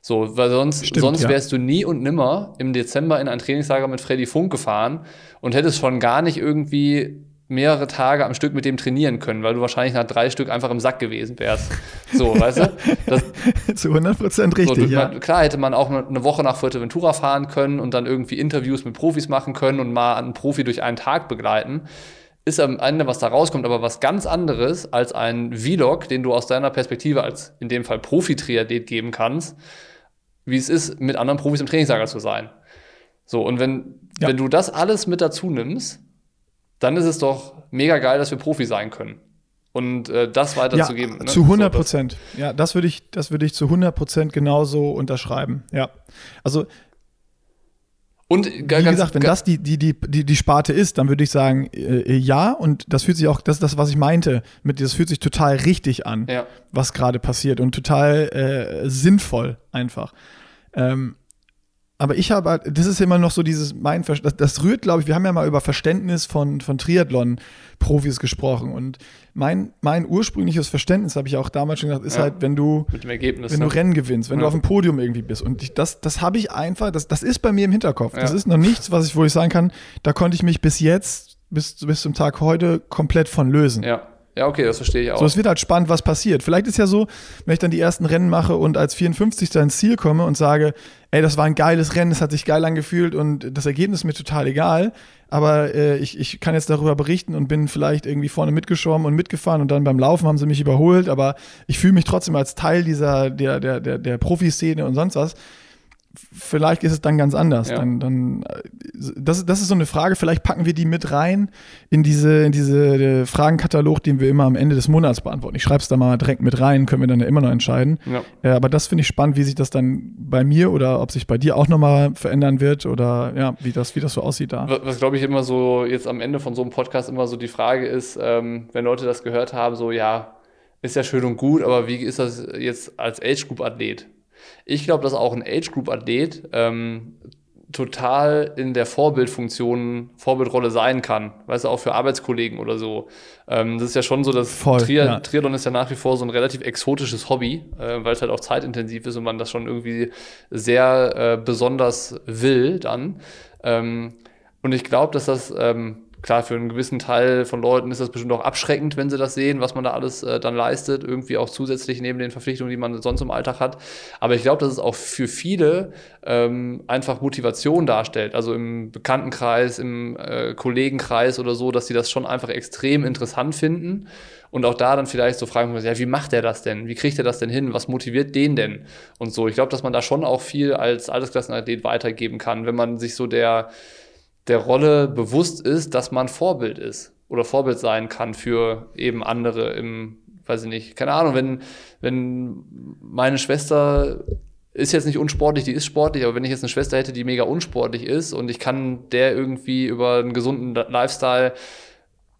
So, weil sonst, Stimmt, sonst ja. wärst du nie und nimmer im Dezember in ein Trainingslager mit Freddy Funk gefahren und hättest schon gar nicht irgendwie mehrere Tage am Stück mit dem trainieren können, weil du wahrscheinlich nach drei Stück einfach im Sack gewesen wärst. So, weißt du? Das, Zu 100 Prozent so, richtig, du, ja. man, klar hätte man auch eine Woche nach Fuerteventura fahren können und dann irgendwie Interviews mit Profis machen können und mal einen Profi durch einen Tag begleiten. Ist am Ende, was da rauskommt, aber was ganz anderes als ein Vlog, den du aus deiner Perspektive als in dem Fall Profi-Triathlet geben kannst, wie es ist, mit anderen Profis im Trainingslager zu sein. So, und wenn, Ja. wenn du das alles mit dazu nimmst, dann ist es doch mega geil, dass wir Profi sein können. Und äh, das weiterzugeben. Ja, ne? zu 100 So, das- Prozent. ja, das würde ich, das würde ich zu 100 Prozent genauso unterschreiben. Ja. Also, Und wie gesagt, wenn das die, die, die, die, die Sparte ist, dann würde ich sagen, äh, ja. Und das fühlt sich auch, das ist das, was ich meinte, mit das fühlt sich total richtig an, Ja. was gerade passiert und total äh, sinnvoll einfach. Ähm, aber ich habe, halt- das ist immer noch so dieses, mein, das, das rührt, glaube ich, wir haben ja mal über Verständnis von, von Triathlon-Profis gesprochen und mein, mein ursprüngliches Verständnis, habe ich auch damals schon gesagt, ist Ja. halt, wenn du, mit dem Ergebnis. wenn ne? du Rennen gewinnst, wenn du Ja. auf dem Podium irgendwie bist. Und ich, das, das habe ich einfach, das, das ist bei mir im Hinterkopf. Das Ja. ist noch nichts, was ich, wo ich sagen kann, da konnte ich mich bis jetzt, bis, bis zum Tag heute, komplett von lösen. Ja. Ja, okay, das verstehe ich auch. So, es wird halt spannend, was passiert. Vielleicht ist ja so, wenn ich dann die ersten Rennen mache und als 54. ins Ziel komme und sage, ey, das war ein geiles Rennen, es hat sich geil angefühlt und das Ergebnis ist mir total egal. Aber äh, ich, ich kann jetzt darüber berichten und bin vielleicht irgendwie vorne mitgeschwommen und mitgefahren und dann beim Laufen haben sie mich überholt, aber ich fühle mich trotzdem als Teil dieser, der, der, der, der Profiszene und sonst was. Vielleicht ist es dann ganz anders. Ja. Dann, dann äh, das, das ist so eine Frage, vielleicht packen wir die mit rein in diese, in diese äh, Fragenkatalog, den wir immer am Ende des Monats beantworten. Ich schreibe es da mal direkt mit rein, können wir dann ja immer noch entscheiden. Ja. Äh, aber das finde ich spannend, wie sich das dann bei mir oder ob sich bei dir auch nochmal verändern wird oder ja, wie das, wie das so aussieht da. Was, was glaube ich immer so jetzt am Ende von so einem Podcast immer so die Frage ist, ähm, wenn Leute das gehört haben, so ja, ist ja schön und gut, aber wie ist das jetzt als Age Group Athlet? Ich glaube, dass auch ein Age Group Athlet ähm, total in der Vorbildfunktion, Vorbildrolle sein kann. Weißt du, auch für Arbeitskollegen oder so. Ähm, das ist ja schon so, dass Voll, Triad ja. Triathlon ist ja nach wie vor so ein relativ exotisches Hobby, äh, weil es halt auch zeitintensiv ist und man das schon irgendwie sehr äh, besonders will dann. Ähm, und ich glaube, dass das ähm, klar, für einen gewissen Teil von Leuten ist das bestimmt auch abschreckend, wenn sie das sehen, was man da alles äh, dann leistet, irgendwie auch zusätzlich neben den Verpflichtungen, die man sonst im Alltag hat. Aber ich glaube, dass es auch für viele ähm, einfach Motivation darstellt. Also im Bekanntenkreis, im äh, Kollegenkreis oder so, dass sie das schon einfach extrem interessant finden. Und auch da dann vielleicht so fragen, ja, wie macht er das denn? Wie kriegt er das denn hin? Was motiviert den denn? Und so. Ich glaube, dass man da schon auch viel als Altersklassenathlet weitergeben kann, wenn man sich so der der Rolle bewusst ist, dass man Vorbild ist oder Vorbild sein kann für eben andere im, weiß ich nicht, keine Ahnung, wenn, wenn meine Schwester ist jetzt nicht unsportlich, die ist sportlich, aber wenn ich jetzt eine Schwester hätte, die mega unsportlich ist und ich kann der irgendwie über einen gesunden Lifestyle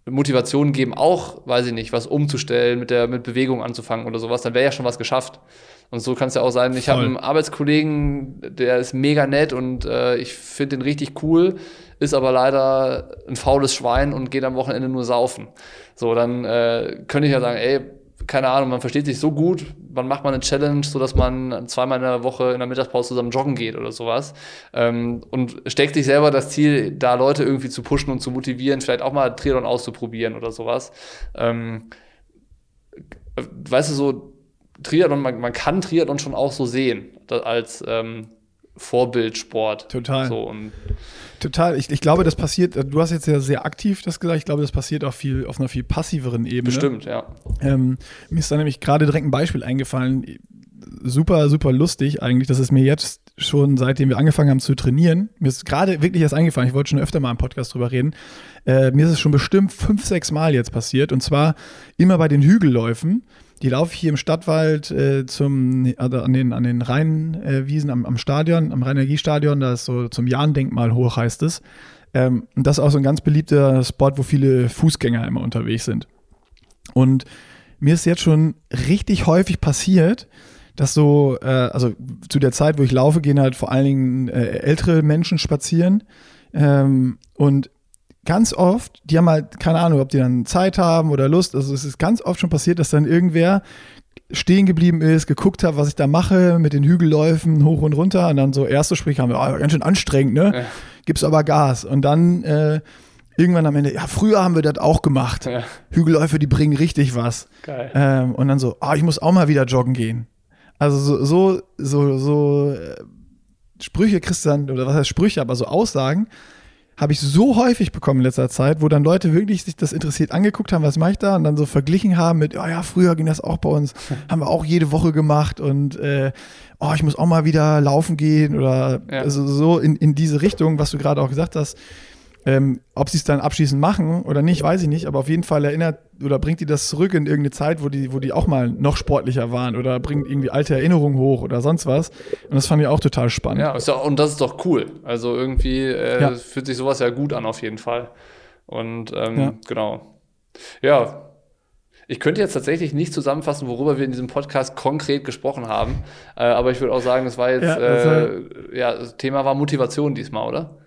Motivation geben, auch, weiß ich nicht, was umzustellen, mit der mit Bewegung anzufangen oder sowas, dann wäre ja schon was geschafft. Und so kann es ja auch sein, ich habe einen Arbeitskollegen, der ist mega nett und äh, ich finde den richtig cool, ist aber leider ein faules Schwein und geht am Wochenende nur saufen. So, dann äh, könnte ich ja sagen, ey, keine Ahnung, man versteht sich so gut, wann macht man eine Challenge, so dass man zweimal in der Woche in der Mittagspause zusammen joggen geht oder sowas. Ähm, und steckt sich selber das Ziel, da Leute irgendwie zu pushen und zu motivieren, vielleicht auch mal Triathlon auszuprobieren oder sowas. Ähm, weißt du, so Triathlon, man, man kann Triathlon schon auch so sehen, als ähm, Vorbildsport. Total. So, und Total. Ich, ich glaube, das passiert, du hast jetzt ja sehr aktiv das gesagt, ich glaube, das passiert auch viel auf einer viel passiveren Ebene. Bestimmt, ja. Ähm, mir ist da nämlich gerade direkt ein Beispiel eingefallen. Super, super lustig eigentlich. Das ist mir jetzt schon, seitdem wir angefangen haben zu trainieren, mir ist gerade wirklich erst eingefallen. Ich wollte schon öfter mal im Podcast drüber reden. Äh, mir ist es schon bestimmt fünf, sechs Mal jetzt passiert. Und zwar immer bei den Hügelläufen die laufe ich hier im Stadtwald äh, zum, also an den, an den Rheinwiesen äh, am, am Stadion, am Rhein-Energiestadion, da ist so zum Jahn-Denkmal hoch, heißt es. Ähm, und das ist auch so ein ganz beliebter Spot, wo viele Fußgänger immer unterwegs sind. Und mir ist jetzt schon richtig häufig passiert, dass so, äh, also zu der Zeit, wo ich laufe, gehen halt vor allen Dingen äh, ältere Menschen spazieren. Ähm, und ganz oft, die haben halt, keine Ahnung, ob die dann Zeit haben oder Lust. Also es ist ganz oft schon passiert, dass dann irgendwer stehen geblieben ist, geguckt hat, was ich da mache, mit den Hügelläufen hoch und runter. Und dann so erste Sprich haben wir, oh, ganz schön anstrengend, ne? Ja. Gibt's aber Gas. Und dann äh, irgendwann am Ende, ja, früher haben wir das auch gemacht. Ja. Hügelläufe, die bringen richtig was. Geil. Ähm, und dann so, ah, oh, ich muss auch mal wieder joggen gehen. Also so, so, so, so äh, Sprüche kriegst du dann, oder was heißt Sprüche, aber so Aussagen, habe ich so häufig bekommen in letzter Zeit, wo dann Leute wirklich sich das interessiert angeguckt haben, was mache ich da? Und dann so verglichen haben mit, oh ja, früher ging das auch bei uns, haben wir auch jede Woche gemacht und äh, oh, ich muss auch mal wieder laufen gehen oder ja. also so in, in diese Richtung, was du gerade auch gesagt hast, ähm, ob sie es dann abschließend machen oder nicht, weiß ich nicht, aber auf jeden Fall erinnert oder bringt die das zurück in irgendeine Zeit, wo die, wo die auch mal noch sportlicher waren oder bringt irgendwie alte Erinnerungen hoch oder sonst was. Und das fand ich auch total spannend. Ja, ja und das ist doch cool. Also irgendwie äh, ja. fühlt sich sowas ja gut an, auf jeden Fall. Und ähm, ja. genau. Ja, ich könnte jetzt tatsächlich nicht zusammenfassen, worüber wir in diesem Podcast konkret gesprochen haben. Äh, aber ich würde auch sagen, das war jetzt, ja, das, äh, ja, das Thema war Motivation diesmal, oder?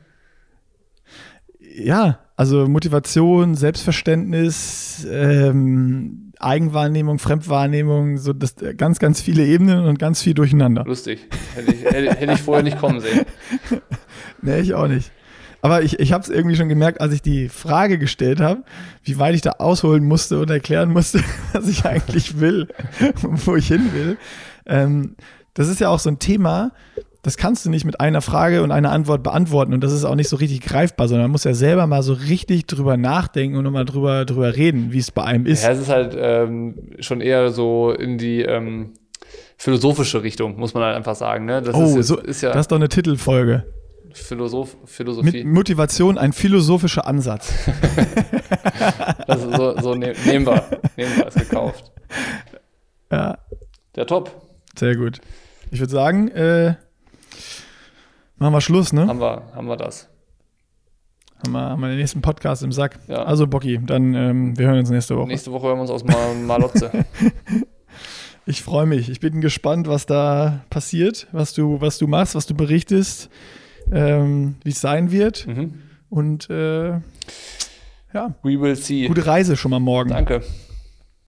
Ja, also Motivation, Selbstverständnis, ähm, Eigenwahrnehmung, Fremdwahrnehmung, so das, ganz, ganz viele Ebenen und ganz viel durcheinander. Lustig. Hätte ich, hätte, hätte ich vorher nicht kommen sehen. nee, ich auch nicht. Aber ich, ich habe es irgendwie schon gemerkt, als ich die Frage gestellt habe, wie weit ich da ausholen musste und erklären musste, was ich eigentlich will und wo ich hin will. Ähm, das ist ja auch so ein Thema, das kannst du nicht mit einer Frage und einer Antwort beantworten und das ist auch nicht so richtig greifbar, sondern man muss ja selber mal so richtig drüber nachdenken und nochmal drüber, drüber reden, wie es bei einem ist. Ja, es ist halt ähm, schon eher so in die ähm, philosophische Richtung, muss man halt einfach sagen. Ne? Das oh, ist, so, ist ja, das ist doch eine Titelfolge. Philosoph Philosophie. Mit Motivation ein philosophischer Ansatz. Also so, so ne nehmen wir. Nehmen wir, ist gekauft. Ja, Der Top. sehr gut. Ich würde sagen, äh, machen wir Schluss, ne? Haben wir, haben wir das. Haben wir, haben wir den nächsten Podcast im Sack. Ja. Also, Bocky, dann ähm, wir hören uns nächste Woche. Nächste Woche hören wir uns aus Mal Malotze. Ich freue mich. Ich bin gespannt, was da passiert, was du, was du machst, was du berichtest, ähm, wie es sein wird. mhm. Und äh, ja, We will see. gute Reise schon mal morgen. Danke.